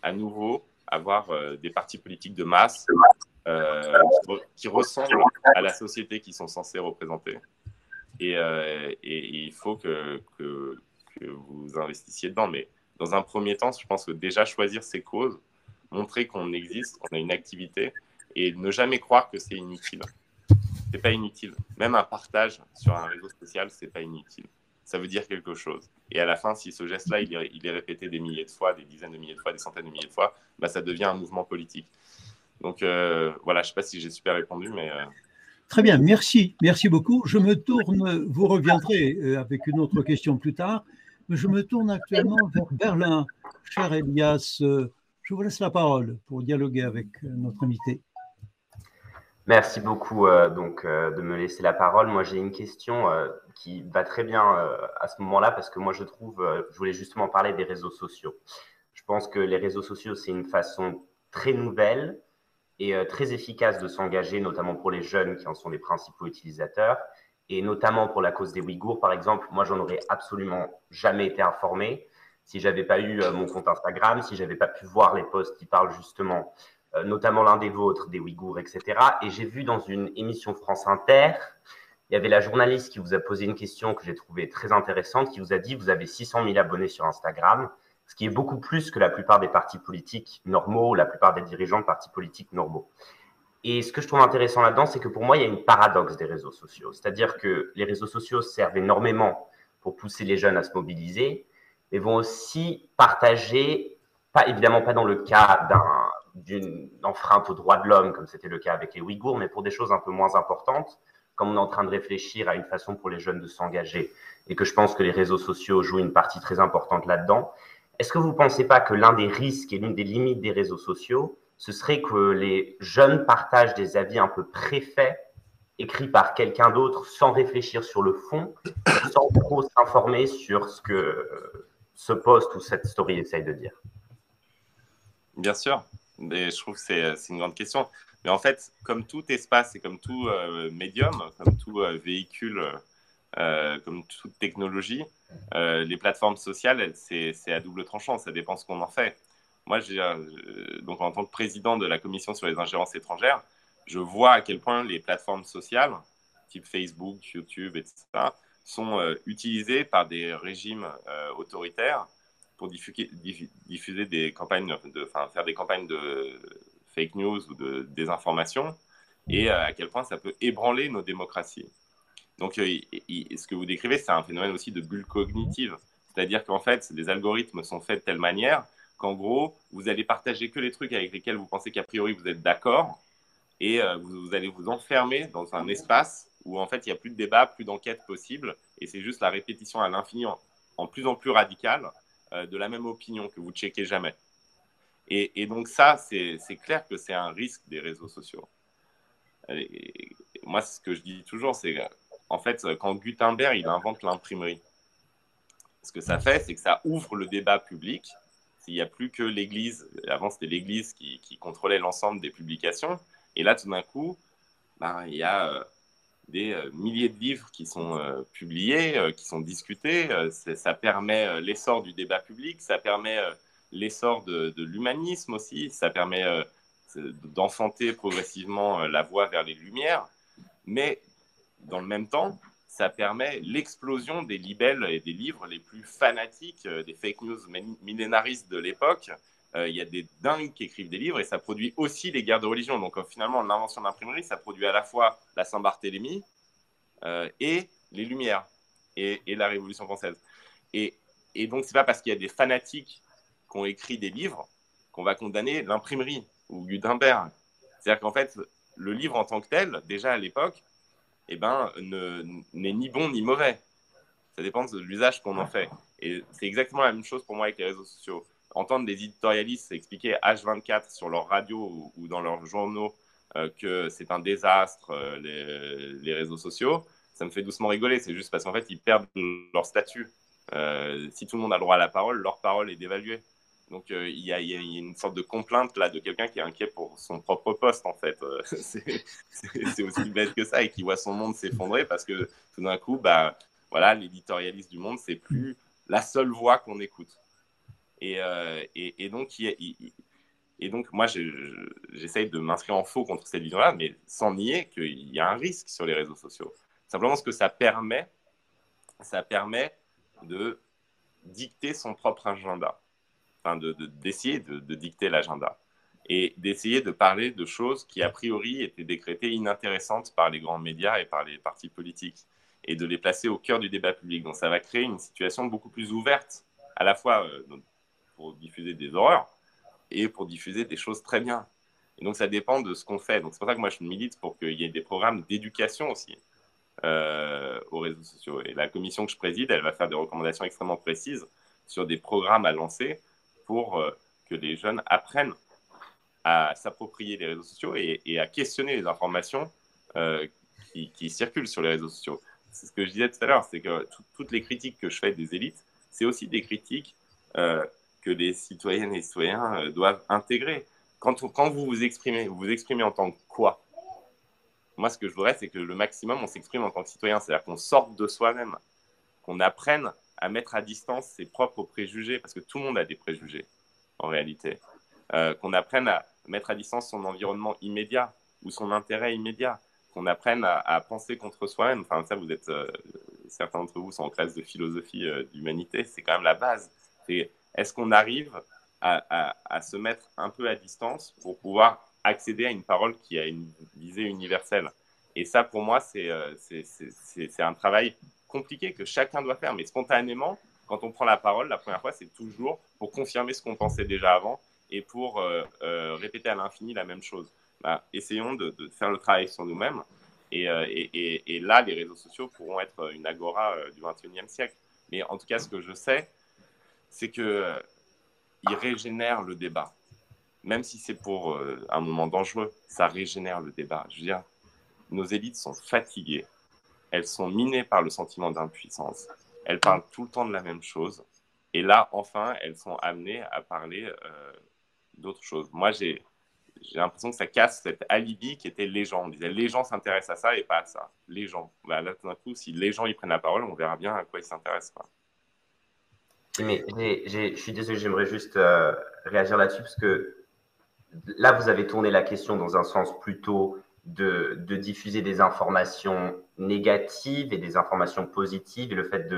à nouveau avoir des partis politiques de masse qui ressemblent à la société qu'ils sont censés représenter. Et, il faut que, que, vous investissiez dedans. Mais dans un premier temps, je pense que déjà choisir ses causes, montrer qu'on existe, qu'on a une activité, et ne jamais croire que c'est inutile. C'est pas inutile. Même un partage sur un réseau social, c'est pas inutile. Ça veut dire quelque chose. Et à la fin, si ce geste-là, il, est, répété des milliers de fois, des dizaines de milliers de fois, des centaines de milliers de fois, bah, ça devient un mouvement politique. Donc euh, voilà, je ne sais pas si j'ai super répondu, mais. Euh, Très bien, merci, merci beaucoup. Je me tourne, vous reviendrez euh, avec une autre question plus tard, je me tourne actuellement vers Berlin. Cher Elias, je vous laisse la parole pour dialoguer avec notre invité. Merci beaucoup euh, donc euh, de me laisser la parole. Moi, j'ai une question euh, qui va très bien à ce moment-là parce que moi, je trouve, je voulais justement parler des réseaux sociaux. Je pense que les réseaux sociaux, c'est une façon très nouvelle et très efficace de s'engager, notamment pour les jeunes qui en sont les principaux utilisateurs et notamment pour la cause des Ouïghours, par exemple. Moi, j'en aurais absolument jamais été informé si j'avais pas eu mon compte Instagram, si j'avais pas pu voir les posts qui parlent justement euh, notamment l'un des vôtres, des Ouïghours, etc. Et j'ai vu dans une émission France Inter, il y avait la journaliste qui vous a posé une question que j'ai trouvée très intéressante, qui vous a dit, vous avez 600 000 abonnés sur Instagram, ce qui est beaucoup plus que la plupart des partis politiques normaux, la plupart des dirigeants de partis politiques normaux. Et ce que je trouve intéressant là-dedans, c'est que pour moi, il y a une paradoxe des réseaux sociaux. C'est-à-dire que les réseaux sociaux servent énormément pour pousser les jeunes à se mobiliser, mais vont aussi partager, pas évidemment pas dans le cas d'un d'une enfreinte aux droits de l'homme, comme c'était le cas avec les Ouïghours, mais pour des choses un peu moins importantes, comme on est en train de réfléchir à une façon pour les jeunes de s'engager, et que je pense que les réseaux sociaux jouent une partie très importante là-dedans. Est-ce que vous ne pensez pas que l'un des risques et l'une des limites des réseaux sociaux, ce serait que les jeunes partagent des avis un peu préfaits, écrits par quelqu'un d'autre, sans réfléchir sur le fond, sans trop s'informer sur ce que ce post ou cette story essaye de dire Bien sûr, je trouve que c'est une grande question. Mais en fait, comme tout espace et comme tout euh, médium, comme tout euh, véhicule, euh, comme toute technologie, les plateformes sociales, c'est à double tranchant. Ça dépend ce qu'on en fait. Moi, donc en tant que président de la commission sur les ingérences étrangères, je vois à quel point les plateformes sociales, type Facebook, YouTube, etc., sont utilisées par des régimes autoritaires pour diffuser, des campagnes, faire des campagnes de fake news ou de désinformation et à quel point ça peut ébranler nos démocraties. Donc, ce que vous décrivez, c'est un phénomène aussi de bulle cognitive. C'est-à-dire qu'en fait, les algorithmes sont faits de telle manière qu'en gros, vous allez partager que les trucs avec lesquels vous pensez qu'a priori vous êtes d'accord et euh, vous, allez vous enfermer dans un espace où en fait il n'y a plus de débat, plus d'enquête possible et c'est juste la répétition à l'infini en, plus en plus radicale euh, de la même opinion que vous checkez jamais. Et, donc ça, c'est clair que c'est un risque des réseaux sociaux. moi, ce que je dis toujours, c'est en fait quand Gutenberg il invente l'imprimerie, ce que ça fait, c'est que ça ouvre le débat public il n'y a plus que l'Église. Avant, c'était l'Église qui, contrôlait l'ensemble des publications. Et là, tout d'un coup, ben, il y a euh, des euh, milliers de livres qui sont euh, publiés, qui sont discutés. ça permet l'essor du débat public, ça permet l'essor de, de l'humanisme aussi, ça permet d'enfanter progressivement la voie vers les Lumières. Mais dans le même temps, ça permet l'explosion des libelles et des livres les plus fanatiques, euh, des fake news millénaristes de l'époque. Euh, il y a des dingues qui écrivent des livres et ça produit aussi les guerres de religion. Donc euh, finalement, l'invention de l'imprimerie, ça produit à la fois la Saint-Barthélemy et les Lumières et, la Révolution française. Et, et donc, c'est pas parce qu'il y a des fanatiques qui ont écrit des livres qu'on va condamner l'imprimerie ou Gutenberg. C'est-à-dire qu'en fait, le livre en tant que tel, déjà à l'époque, eh ben, n'est ni bon ni mauvais. Ça dépend de l'usage qu'on en fait. Et c'est exactement la même chose pour moi avec les réseaux sociaux. Entendre des éditorialistes expliquer H24 sur leur radio ou, dans leurs journaux euh, que c'est un désastre, euh, les, réseaux sociaux, ça me fait doucement rigoler. C'est juste parce qu'en fait, ils perdent leur statut. Euh, si tout le monde a le droit à la parole, leur parole est dévaluée. Donc euh, il y, a une sorte de complainte là de quelqu'un qui est inquiet pour son propre poste en fait. Euh, c'est aussi bête que ça et qui voit son monde s'effondrer parce que tout d'un coup, bah voilà, l'éditorialiste du monde c'est plus la seule voix qu'on écoute. Et, euh, et, donc moi j'essaye de m'inscrire en faux contre cette vision-là, mais sans nier qu'il y a un risque sur les réseaux sociaux. Simplement ce que ça permet, ça permet de dicter son propre agenda d'essayer de, dicter l'agenda et d'essayer de parler de choses qui, a priori, étaient décrétées inintéressantes par les grands médias et par les partis politiques, et de les placer au cœur du débat public. Donc ça va créer une situation beaucoup plus ouverte, à la fois euh, pour diffuser des horreurs et pour diffuser des choses très bien. Et donc ça dépend de ce qu'on fait. Donc c'est pour ça que moi je milite pour qu'il y ait des programmes d'éducation aussi euh, aux réseaux sociaux. Et la commission que je préside, elle va faire des recommandations extrêmement précises sur des programmes à lancer pour euh, que les jeunes apprennent à s'approprier les réseaux sociaux et, à questionner les informations euh, qui, circulent sur les réseaux sociaux. C'est ce que je disais tout à l'heure, c'est que toutes les critiques que je fais des élites, c'est aussi des critiques euh, que les citoyennes et citoyens doivent intégrer. Quand, vous vous exprimez, vous vous exprimez en tant que quoi? Moi, ce que je voudrais, c'est que le maximum, on s'exprime en tant que citoyen, c'est-à-dire qu'on sorte de soi-même, qu'on apprenne à mettre à distance ses propres préjugés, parce que tout le monde a des préjugés en réalité. Euh, qu'on apprenne à mettre à distance son environnement immédiat ou son intérêt immédiat, qu'on apprenne à, penser contre soi-même. Enfin, ça, vous êtes, euh, certains d'entre vous sont en classe de philosophie euh, d'humanité, c'est quand même la base. est-ce qu'on arrive à, à, se mettre un peu à distance pour pouvoir accéder à une parole qui a une visée universelle? Et ça, pour moi, c'est, c'est un travail compliqué que chacun doit faire, mais spontanément, quand on prend la parole, la première fois, c'est toujours pour confirmer ce qu'on pensait déjà avant et pour euh, euh, répéter à l'infini la même chose. Bah, essayons de, faire le travail sur nous-mêmes. Euh, et, et, là, les réseaux sociaux pourront être une agora du 21e siècle. Mais en tout cas, ce que je sais, c'est qu'ils régénèrent le débat. Même si c'est pour un moment dangereux, ça régénère le débat. Je veux dire, nos élites sont fatiguées elles sont minées par le sentiment d'impuissance. Elles parlent tout le temps de la même chose. Et là, enfin, elles sont amenées à parler euh, d'autres choses. Moi, j'ai l'impression que ça casse cet alibi qui était les gens. On disait les gens s'intéressent à ça et pas à ça. Les gens. Bah, là, tout d'un coup, si les gens y prennent la parole, on verra bien à quoi ils s'intéressent. Mais je suis désolé, j'aimerais juste euh, réagir là-dessus parce que là, vous avez tourné la question dans un sens plutôt de, diffuser des informations négatives et des informations positives et le fait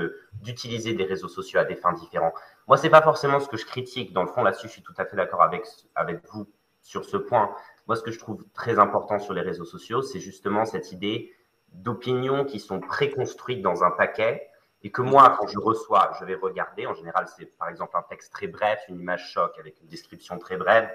d'utiliser des réseaux sociaux à des fins différentes. Moi, ce n'est pas forcément ce que je critique. Dans le fond, là-dessus, je suis tout à fait d'accord avec, avec vous sur ce point. Moi, ce que je trouve très important sur les réseaux sociaux, c'est justement cette idée d'opinions qui sont préconstruites dans un paquet et que moi, quand je reçois, je vais regarder. En général, c'est par exemple un texte très bref, une image choc avec une description très brève,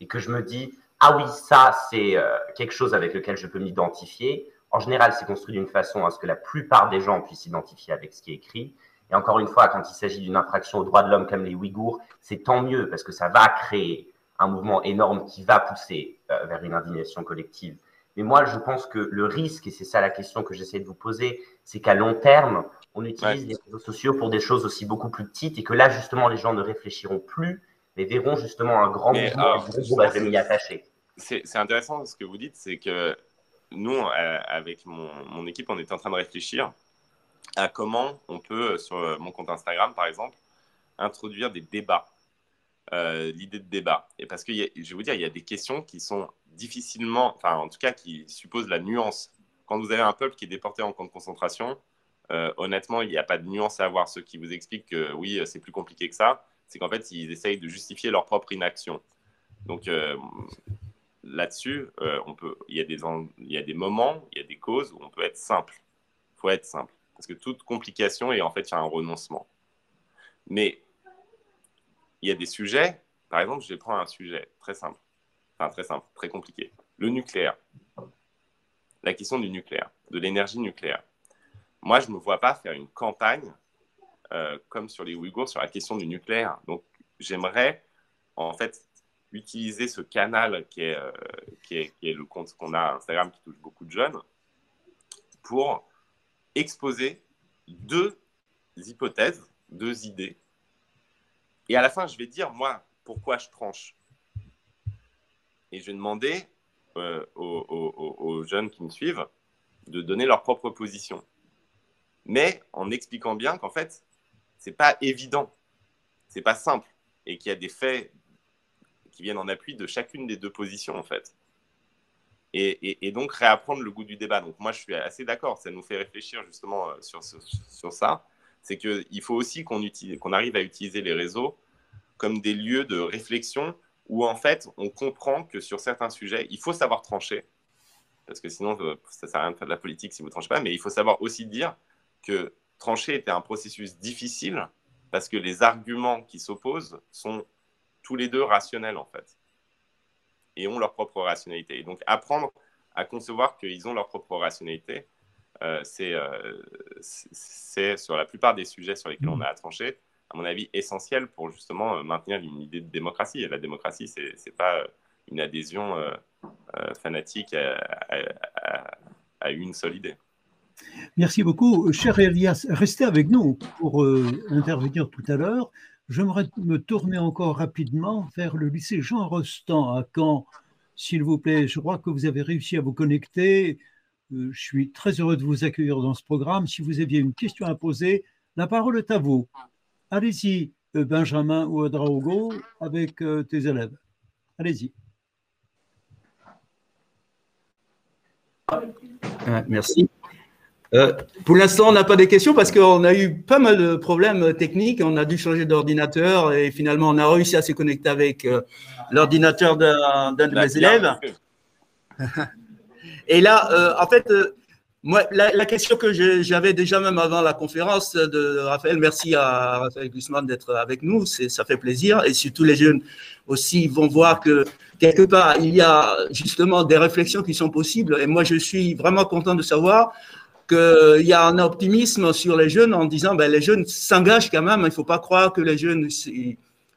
et que je me dis, ah oui, ça, c'est euh, quelque chose avec lequel je peux m'identifier. En général, c'est construit d'une façon à ce que la plupart des gens puissent s'identifier avec ce qui est écrit. Et encore une fois, quand il s'agit d'une infraction aux droits de l'homme comme les Ouïghours, c'est tant mieux parce que ça va créer un mouvement énorme qui va pousser euh, vers une indignation collective. Mais moi, je pense que le risque, et c'est ça la question que j'essaie de vous poser, c'est qu'à long terme, on utilise les réseaux sociaux pour des choses aussi beaucoup plus petites et que là, justement, les gens ne réfléchiront plus, mais verront justement un grand mouvement et vont y attacher. C'est intéressant ce que vous dites, c'est que nous, euh, avec mon, équipe, on est en train de réfléchir à comment on peut, sur mon compte Instagram, par exemple, introduire des débats. Euh, l'idée de débat. Et parce que je vais vous dire, il y a des questions qui sont difficilement, enfin en tout cas qui supposent la nuance. Quand vous avez un peuple qui est déporté en camp de concentration, euh, honnêtement, il n'y a pas de nuance à avoir. Ceux qui vous expliquent que oui, c'est plus compliqué que ça, c'est qu'en fait, ils essayent de justifier leur propre inaction. Donc euh, là-dessus, on peut, il y, a des, moments, il y a des causes où on peut être simple. Il faut être simple. Parce que toute complication est en fait il y a un renoncement. Mais il y a des sujets, par exemple, je prendre un sujet très simple, enfin très simple, très compliqué, le nucléaire. La question du nucléaire, de l'énergie nucléaire. Moi, je ne me vois pas faire une campagne euh, comme sur les Ouïghours sur la question du nucléaire. Donc, j'aimerais en fait utiliser ce canal qui est, euh, qui est, qui est le compte qu'on a Instagram qui touche beaucoup de jeunes pour exposer deux hypothèses, deux idées et à la fin, je vais dire, moi, pourquoi je tranche. Et je vais demander euh, aux, jeunes qui me suivent de donner leur propre position. Mais en expliquant bien qu'en fait, ce n'est pas évident, ce n'est pas simple, et qu'il y a des faits qui viennent en appui de chacune des deux positions, en fait. Et, donc réapprendre le goût du débat. Donc moi, je suis assez d'accord, ça nous fait réfléchir justement euh, sur, ça c'est qu'il faut aussi qu'on qu'on arrive à utiliser les réseaux comme des lieux de réflexion où en fait on comprend que sur certains sujets, il faut savoir trancher, parce que sinon ça ne sert à rien de faire de la politique si vous ne tranchez pas, mais il faut savoir aussi dire que trancher était un processus difficile parce que les arguments qui s'opposent sont tous les deux rationnels en fait et ont leur propre rationalité. Et donc apprendre à concevoir qu'ils ont leur propre rationalité, euh, euh, c'est sur la plupart des sujets sur lesquels on a à trancher, à mon avis, essentiel pour justement euh, maintenir une idée de démocratie. Et la démocratie, ce n'est pas une adhésion fanatique à, une seule idée. Merci beaucoup. Cher Elias, restez avec nous pour intervenir tout à l'heure. J'aimerais me tourner encore rapidement vers le lycée Jean Rostand à Caen, s'il vous plaît. Je crois que vous avez réussi à vous connecter. Euh, je suis très heureux de vous accueillir dans ce programme. Si vous aviez une question à poser, la parole est à vous. Allez-y, euh, Benjamin ou Adraogo, avec euh, tes élèves. Allez-y. Merci. Pour l'instant, on n'a pas de questions parce qu'on a eu pas mal de problèmes techniques. On a dû changer d'ordinateur et finalement, on a réussi à se connecter avec l'ordinateur d'un de mes élèves. Et là, euh, en fait, euh, moi, la, question que j'avais déjà même avant la conférence de Raphaël, merci à Raphaël Guzman d'être avec nous, ça fait plaisir. Et surtout les jeunes aussi vont voir que quelque part, il y a justement des réflexions qui sont possibles. Et moi, je suis vraiment content de savoir qu'il y a un optimisme sur les jeunes en disant ben, les jeunes s'engagent quand même. Il ne faut pas croire que les jeunes,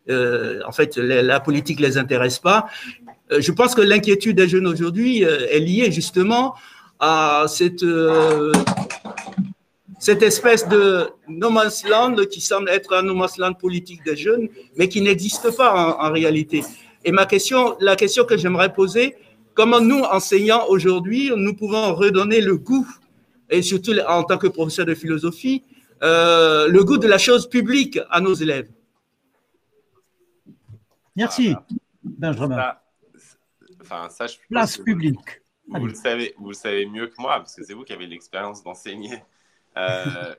euh, en fait, la politique ne les intéresse pas. Euh, je pense que l'inquiétude des jeunes aujourd'hui euh, est liée justement à cette, espèce de no man's land qui semble être un no man's land politique des jeunes, mais qui n'existe pas en, réalité. Et ma question, la question que j'aimerais poser, comment nous, enseignants aujourd'hui, nous pouvons redonner le goût, et surtout en tant que professeur de philosophie, le goût de la chose publique à nos élèves Merci, Benjamin. Enfin, ça, je Place publique. Vous, le savez, vous le savez mieux que moi, parce que c'est vous qui avez l'expérience d'enseigner. Euh,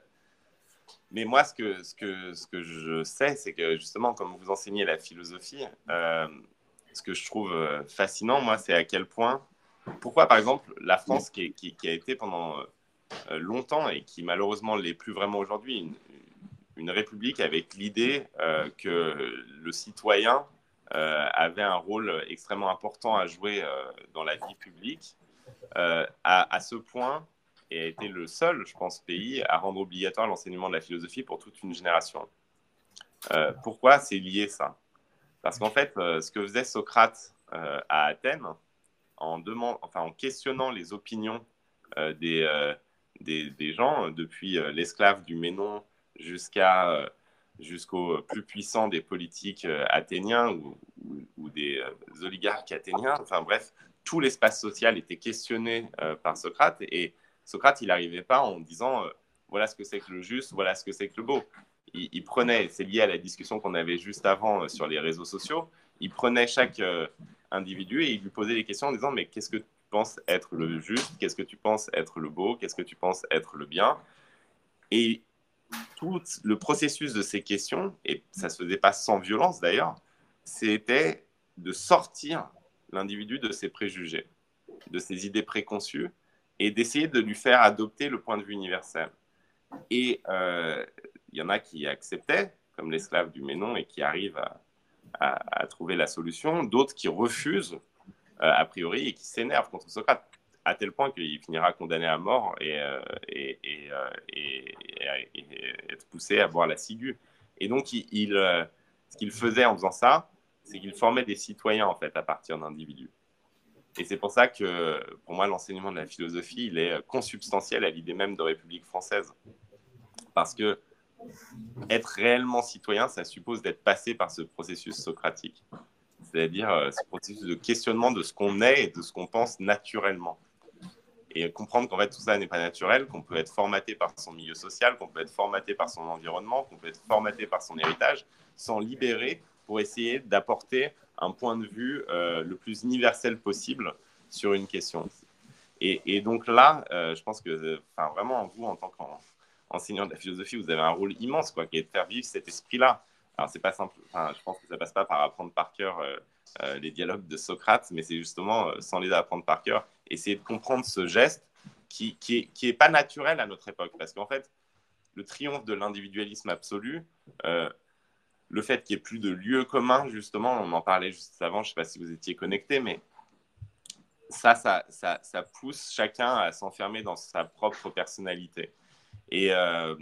mais moi, ce que, ce, que, ce que je sais, c'est que justement, comme vous enseignez la philosophie, euh, ce que je trouve fascinant, moi, c'est à quel point, pourquoi, par exemple, la France, qui, a été pendant longtemps et qui malheureusement l'est plus vraiment aujourd'hui, une, république avec l'idée que le citoyen avait un rôle extrêmement important à jouer dans la vie publique, à, à, ce point et a été le seul, je pense, pays à rendre obligatoire l'enseignement de la philosophie pour toute une génération. Euh, pourquoi c'est lié ça? Parce qu'en fait, euh, ce que faisait Socrate euh, à Athènes, en, enfin, en questionnant les opinions des, des, gens, depuis l'esclave du Ménon jusqu'à jusqu'au plus puissant des politiques athéniens ou, ou des oligarques athéniens, enfin bref, tout l'espace social était questionné par Socrate et Socrate, il n'arrivait pas en disant euh, voilà ce que c'est que le juste, voilà ce que c'est que le beau. Il, prenait, c'est lié à la discussion qu'on avait juste avant euh, sur les réseaux sociaux, il prenait chaque euh, individu et il lui posait des questions en disant mais qu'est-ce que penses être le juste, qu'est-ce que tu penses être le beau, qu'est-ce que tu penses être le bien Et tout le processus de ces questions, et ça se pas sans violence d'ailleurs, c'était de sortir l'individu de ses préjugés, de ses idées préconçues et d'essayer de lui faire adopter le point de vue universel. Et euh, il y en a qui acceptaient, comme l'esclave du Ménon, et qui arrivent à, trouver la solution, d'autres qui refusent, a priori, et qui s'énervent contre Socrate, à tel point qu'il finira condamné à mort et, euh, et, être poussé à boire la ciguë. Et donc, ce qu'il faisait en faisant ça, c'est qu'il formait des citoyens, en fait, à partir d'individus. Et c'est pour ça que, pour moi, l'enseignement de la philosophie, il est consubstantiel à l'idée même de République française. Parce que être réellement citoyen, ça suppose d'être passé par ce processus socratique. C'est-à-dire euh, ce processus de questionnement de ce qu'on est et de ce qu'on pense naturellement. Et comprendre qu'en fait tout ça n'est pas naturel, qu'on peut être formaté par son milieu social, qu'on peut être formaté par son environnement, qu'on peut être formaté par son héritage, sans libérer pour essayer d'apporter un point de vue euh, le plus universel possible sur une question. Et, donc là, euh, je pense que, enfin, vraiment, vous, en tant qu'enseignant de la philosophie, vous avez un rôle immense, quoi, qui est de faire vivre cet esprit-là. Alors, c'est pas simple, je pense que ça passe pas par apprendre par cœur euh, les dialogues de Socrate, mais c'est justement, sans les apprendre par cœur, essayer de comprendre ce geste qui, qui, est, qui est pas naturel à notre époque. Parce qu'en fait, le triomphe de l'individualisme absolu, le fait qu'il n'y ait plus de lieu commun, justement, on en parlait juste avant, je ne sais pas si vous étiez connecté, mais ça, ça, ça, pousse chacun à s'enfermer dans sa propre personnalité. Et, euh,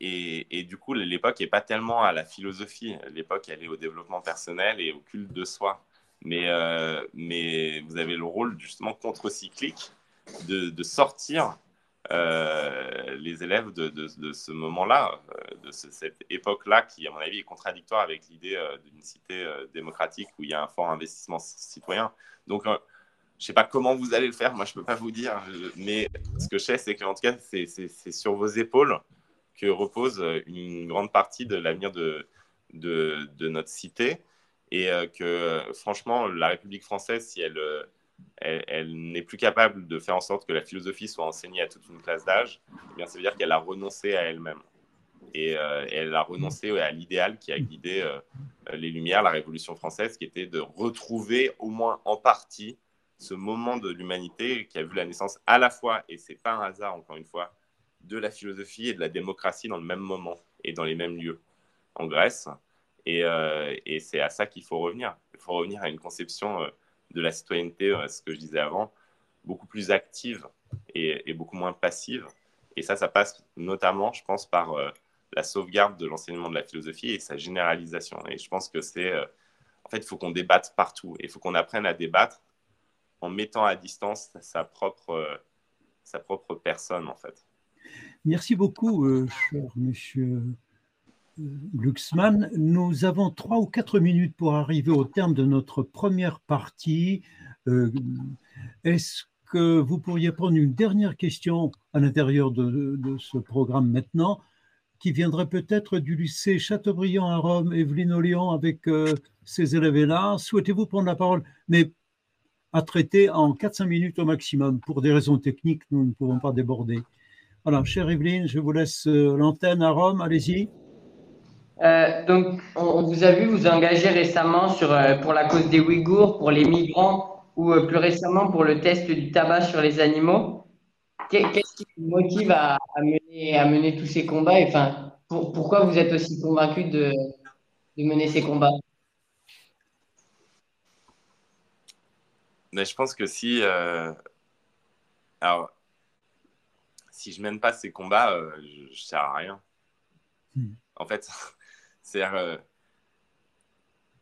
et, du coup, l'époque n'est pas tellement à la philosophie, l'époque, elle est au développement personnel et au culte de soi. Mais, euh, vous avez le rôle, justement, contre-cyclique de, sortir euh, les élèves de, ce moment-là, euh, de cette époque-là, qui, à mon avis, est contradictoire avec l'idée d'une cité démocratique où il y a un fort investissement citoyen. Donc, je ne sais pas comment vous allez le faire, moi, je ne peux pas vous dire, mais ce que je sais, c'est qu'en tout cas, c'est sur vos épaules que repose une grande partie de l'avenir de, notre cité et que, franchement, la République française, si elle n'est plus capable de faire en sorte que la philosophie soit enseignée à toute une classe d'âge, eh bien, ça veut dire qu'elle a renoncé à elle-même. Et, euh, elle a renoncé à l'idéal qui a guidé euh, les Lumières, la Révolution française, qui était de retrouver au moins en partie ce moment de l'humanité qui a vu la naissance à la fois, et c'est pas un hasard encore une fois, de la philosophie et de la démocratie dans le même moment et dans les mêmes lieux en Grèce. Et, euh, c'est à ça qu'il faut revenir. Il faut revenir à une conception de la citoyenneté, euh, ce que je disais avant, beaucoup plus active et, beaucoup moins passive. Et ça, ça passe notamment, je pense, par euh, la sauvegarde de l'enseignement de la philosophie et sa généralisation. Et je pense que c'est, euh, en fait, il faut qu'on débatte partout. Et il faut qu'on apprenne à débattre en mettant à distance sa propre, sa propre personne, en fait. Merci beaucoup, cher monsieur Luxman. Nous avons trois ou quatre minutes pour arriver au terme de notre première partie. Euh, est-ce que vous pourriez prendre une dernière question à l'intérieur de, ce programme maintenant, qui viendrait peut-être du lycée Chateaubriand à Rome, Evelyne Lyon avec euh, ses élèves-là? Souhaitez-vous prendre la parole? Mais à traiter en 4-5 minutes au maximum. Pour des raisons techniques, nous ne pouvons pas déborder. Alors, chère Evelyne, je vous laisse euh, l'antenne à Rome. Allez-y. Euh, donc, on, vous a vu vous engager récemment sur, euh, pour la cause des Ouïghours, pour les migrants ou euh, plus récemment pour le test du tabac sur les animaux. Qu'est-ce qui vous motive à, mener, à mener tous ces combats? Enfin, Pourquoi vous êtes aussi convaincu de, de mener ces combats? Mais je pense que si, alors, si je mène pas ces combats, je, ne sers à rien. Hmm. En fait, c'est euh,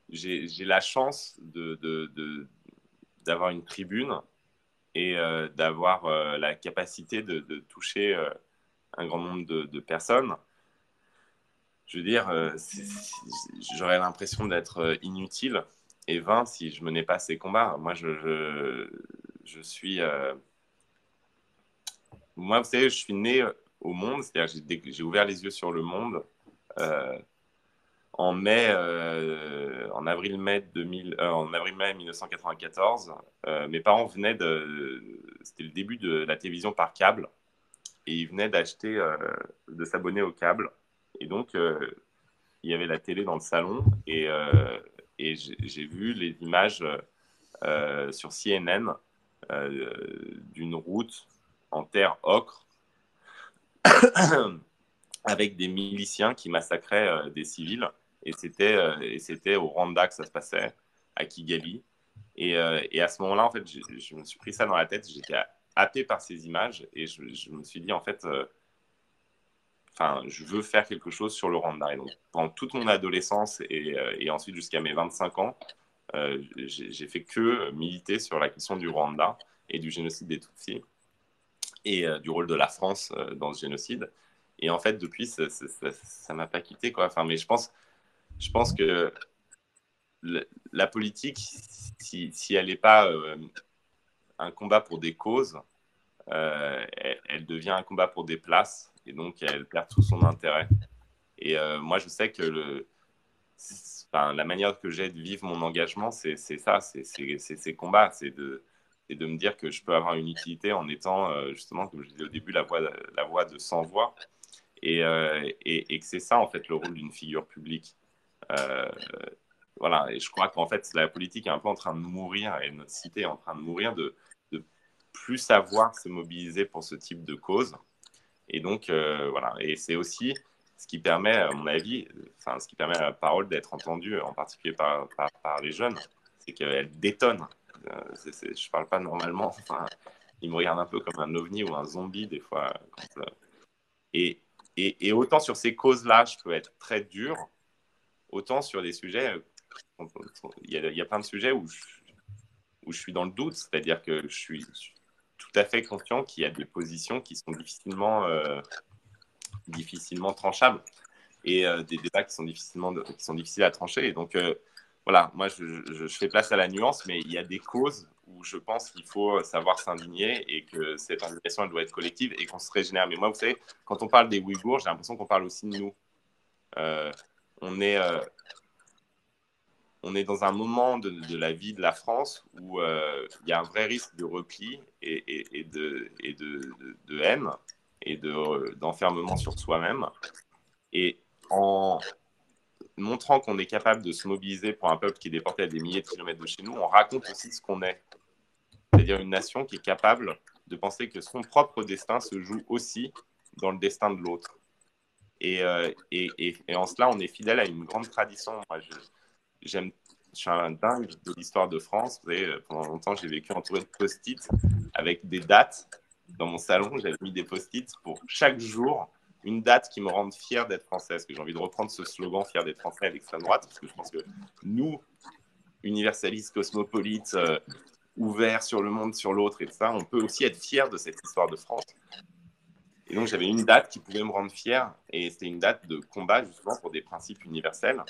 j'ai la chance de, d'avoir une tribune et euh, d'avoir euh, la capacité de, toucher un grand nombre de, personnes. Je veux dire, j'aurais l'impression d'être inutile et vain si je menais pas ces combats. Moi, je, je, suis. Moi, vous savez, je suis né au monde, c'est-à-dire j'ai ouvert les yeux sur le monde en mai, euh, en avril-mai 2000, euh, en avril-mai 1994, euh, mes parents venaient de, c'était le début de la télévision par câble, et ils venaient d'acheter, de s'abonner au câble, et donc il y avait la télé dans le salon, et, et j'ai vu les images sur CNN d'une route terre ocre. avec des miliciens qui massacraient des civils. Et c'était, euh, et c'était au Rwanda que ça se passait, à Kigali. Et, euh, et à ce moment-là, en fait, je, me suis pris ça dans la tête. J'étais happé par ces images et je, me suis dit, en fait, euh, enfin, je veux faire quelque chose sur le Rwanda. Et donc, pendant toute mon adolescence et, et ensuite jusqu'à mes 25 ans, j'ai fait que militer sur la question du Rwanda et du génocide des Tutsis et du rôle de la France dans ce génocide. Et en fait, depuis, ça ne m'a pas quitté. Quoi. Enfin, mais je pense, je pense que la politique, si, elle n'est pas euh, un combat pour des causes, euh, elle, devient un combat pour des places et donc elle perd tout son intérêt. Et euh, moi, je sais que le, la manière que j'ai de vivre mon engagement, c'est ça, c'est ces combats, c'est de, de me dire que je peux avoir une utilité en étant justement, comme je disais au début, la voix, la voix de sans voix. Et, et, et que c'est ça, en fait, le rôle d'une figure publique. Euh, voilà, et je crois qu'en fait, la politique est un peu en train de mourir et notre cité est en train de mourir de, de plus savoir se mobiliser pour ce type de cause. Et donc, euh, voilà, et c'est aussi ce qui permet, à mon avis, enfin, ce qui permet à la parole d'être entendue, en particulier par, par, les jeunes, c'est qu'elle détonne. Euh, je ne parle pas normalement, enfin, ils me regardent un peu comme un ovni ou un zombie des fois. et, autant sur ces causes-là, je peux être très dur, Autant sur des sujets, il y, a, plein de sujets où je, où je suis dans le doute, c'est-à-dire que je suis, tout à fait conscient qu'il y a des positions qui sont difficilement, euh, difficilement tranchables et euh, des débats qui sont, difficilement qui sont difficiles à trancher. Et donc, voilà, moi, je, fais place à la nuance, mais il y a des causes où je pense qu'il faut savoir s'indigner et que cette indignation, elle doit être collective et qu'on se régénère. Mais moi, vous savez, quand on parle des Ouïghours, j'ai l'impression qu'on parle aussi de nous on est, euh, on est dans un moment de, la vie de la France où euh, il y a un vrai risque de repli et, de, et de, haine et d'enfermement sur soi-même. Et en montrant qu'on est capable de se mobiliser pour un peuple qui est déporté à des milliers de kilomètres de chez nous, on raconte aussi ce qu'on est. C'est-à-dire une nation qui est capable de penser que son propre destin se joue aussi dans le destin de l'autre. Euh, et, et, en cela, on est fidèle à une grande tradition. Moi, j'aime, je suis un dingue de l'histoire de France. Vous savez, pendant longtemps, j'ai vécu entouré de post-it avec des dates. Dans mon salon, j'avais mis des post-it pour chaque jour une date qui me rende fier d'être française. Que j'ai envie de reprendre ce slogan fier d'être français à l'extrême droite, parce que je pense que nous, universalistes, cosmopolites, euh, ouverts sur le monde, sur l'autre et tout ça, on peut aussi être fiers de cette histoire de France. Et donc, j'avais une date qui pouvait me rendre fier. Et c'était une date de combat, justement, pour des principes universels.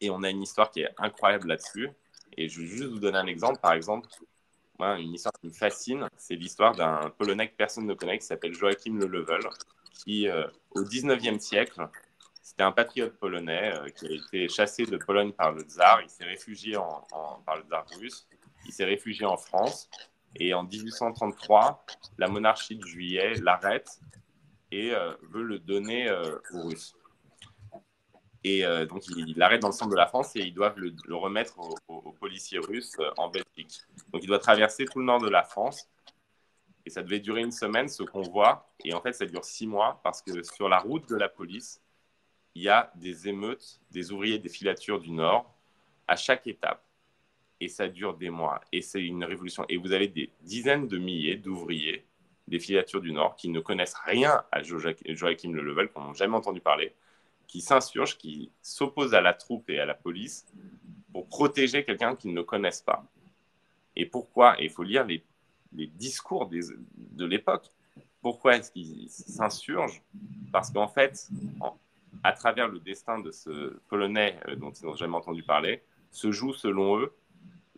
Et on a une histoire qui est incroyable là-dessus. Et je vais juste vous donner un exemple. Par exemple, moi, une histoire qui me fascine, c'est l'histoire d'un Polonais que personne ne connaît, qui s'appelle Joachim Le Level, qui, euh, au 19e siècle, c'était un patriote polonais euh, qui a été chassé de Pologne par le tsar. Il s'est réfugié en, par le tsar russe. Il s'est réfugié en France. Et en 1833, la monarchie de Juillet l'arrête et euh, veut le donner aux Russes. Et donc, il l'arrête dans le centre de la France et ils doivent le, remettre aux, policiers russes en Belgique. Donc, il doit traverser tout le nord de la France. Et ça devait durer une semaine, ce qu'on voit. Et en fait, ça dure six mois parce que sur la route de la police, il y a des émeutes des ouvriers des filatures du Nord à chaque étape. Et ça dure des mois. Et c'est une révolution. Et vous avez des dizaines de milliers d'ouvriers des filatures du Nord qui ne connaissent rien à Joachim Le Level, qui n'ont jamais entendu parler, qui s'insurgent, qui s'opposent à la troupe et à la police pour protéger quelqu'un qu'ils ne connaissent pas. Et pourquoi? Il faut lire les, discours de l'époque. Pourquoi est-ce qu'ils s'insurgent? Parce qu'en fait, à travers le destin de ce Polonais euh, dont ils n'ont jamais entendu parler, se joue selon eux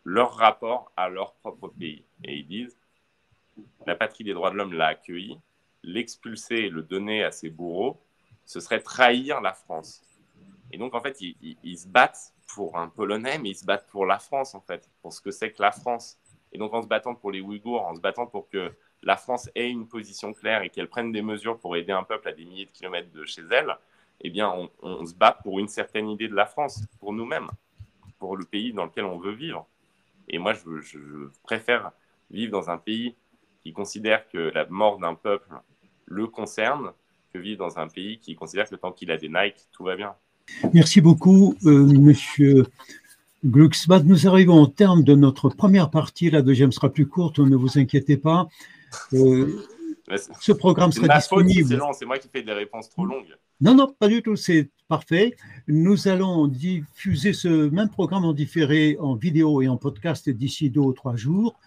leur rapport à leur propre pays. Et ils disent, la patrie des droits de l'homme l'a accueilli, l'expulser et le donner à ses bourreaux, ce serait trahir la France. Et donc, en fait, ils, se battent pour un Polonais, mais ils se battent pour la France, en fait, pour ce que c'est que la France. Et donc, en se battant pour les Ouïghours, en se battant pour que la France ait une position claire et qu'elle prenne des mesures pour aider un peuple à des milliers de kilomètres de chez elle, eh bien, on, se bat pour une certaine idée de la France, pour nous-mêmes, pour le pays dans lequel on veut vivre. Et moi, je préfère vivre dans un pays qui considère que la mort d'un peuple le concerne que vivre dans un pays qui considère que tant qu'il a des Nike, tout va bien. Merci beaucoup, euh, Monsieur Glucksbad. Nous arrivons au terme de notre première partie. La deuxième sera plus courte, ne vous inquiétez pas. Euh, ce programme sera disponible. C'est moi qui fais des réponses trop longues. Non, non, pas du tout, c'est parfait. Nous allons diffuser ce même programme en différé en vidéo et en podcast d'ici deux ou trois jours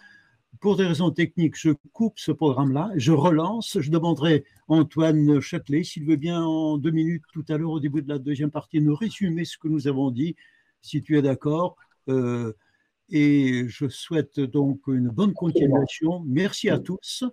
pour des raisons techniques, je coupe ce programme-là, je relance, je demanderai à Antoine Châtelet s'il veut bien en deux minutes tout à l'heure au début de la deuxième partie nous résumer ce que nous avons dit, si tu es d'accord. Euh, et je souhaite donc une bonne continuation. Merci à tous.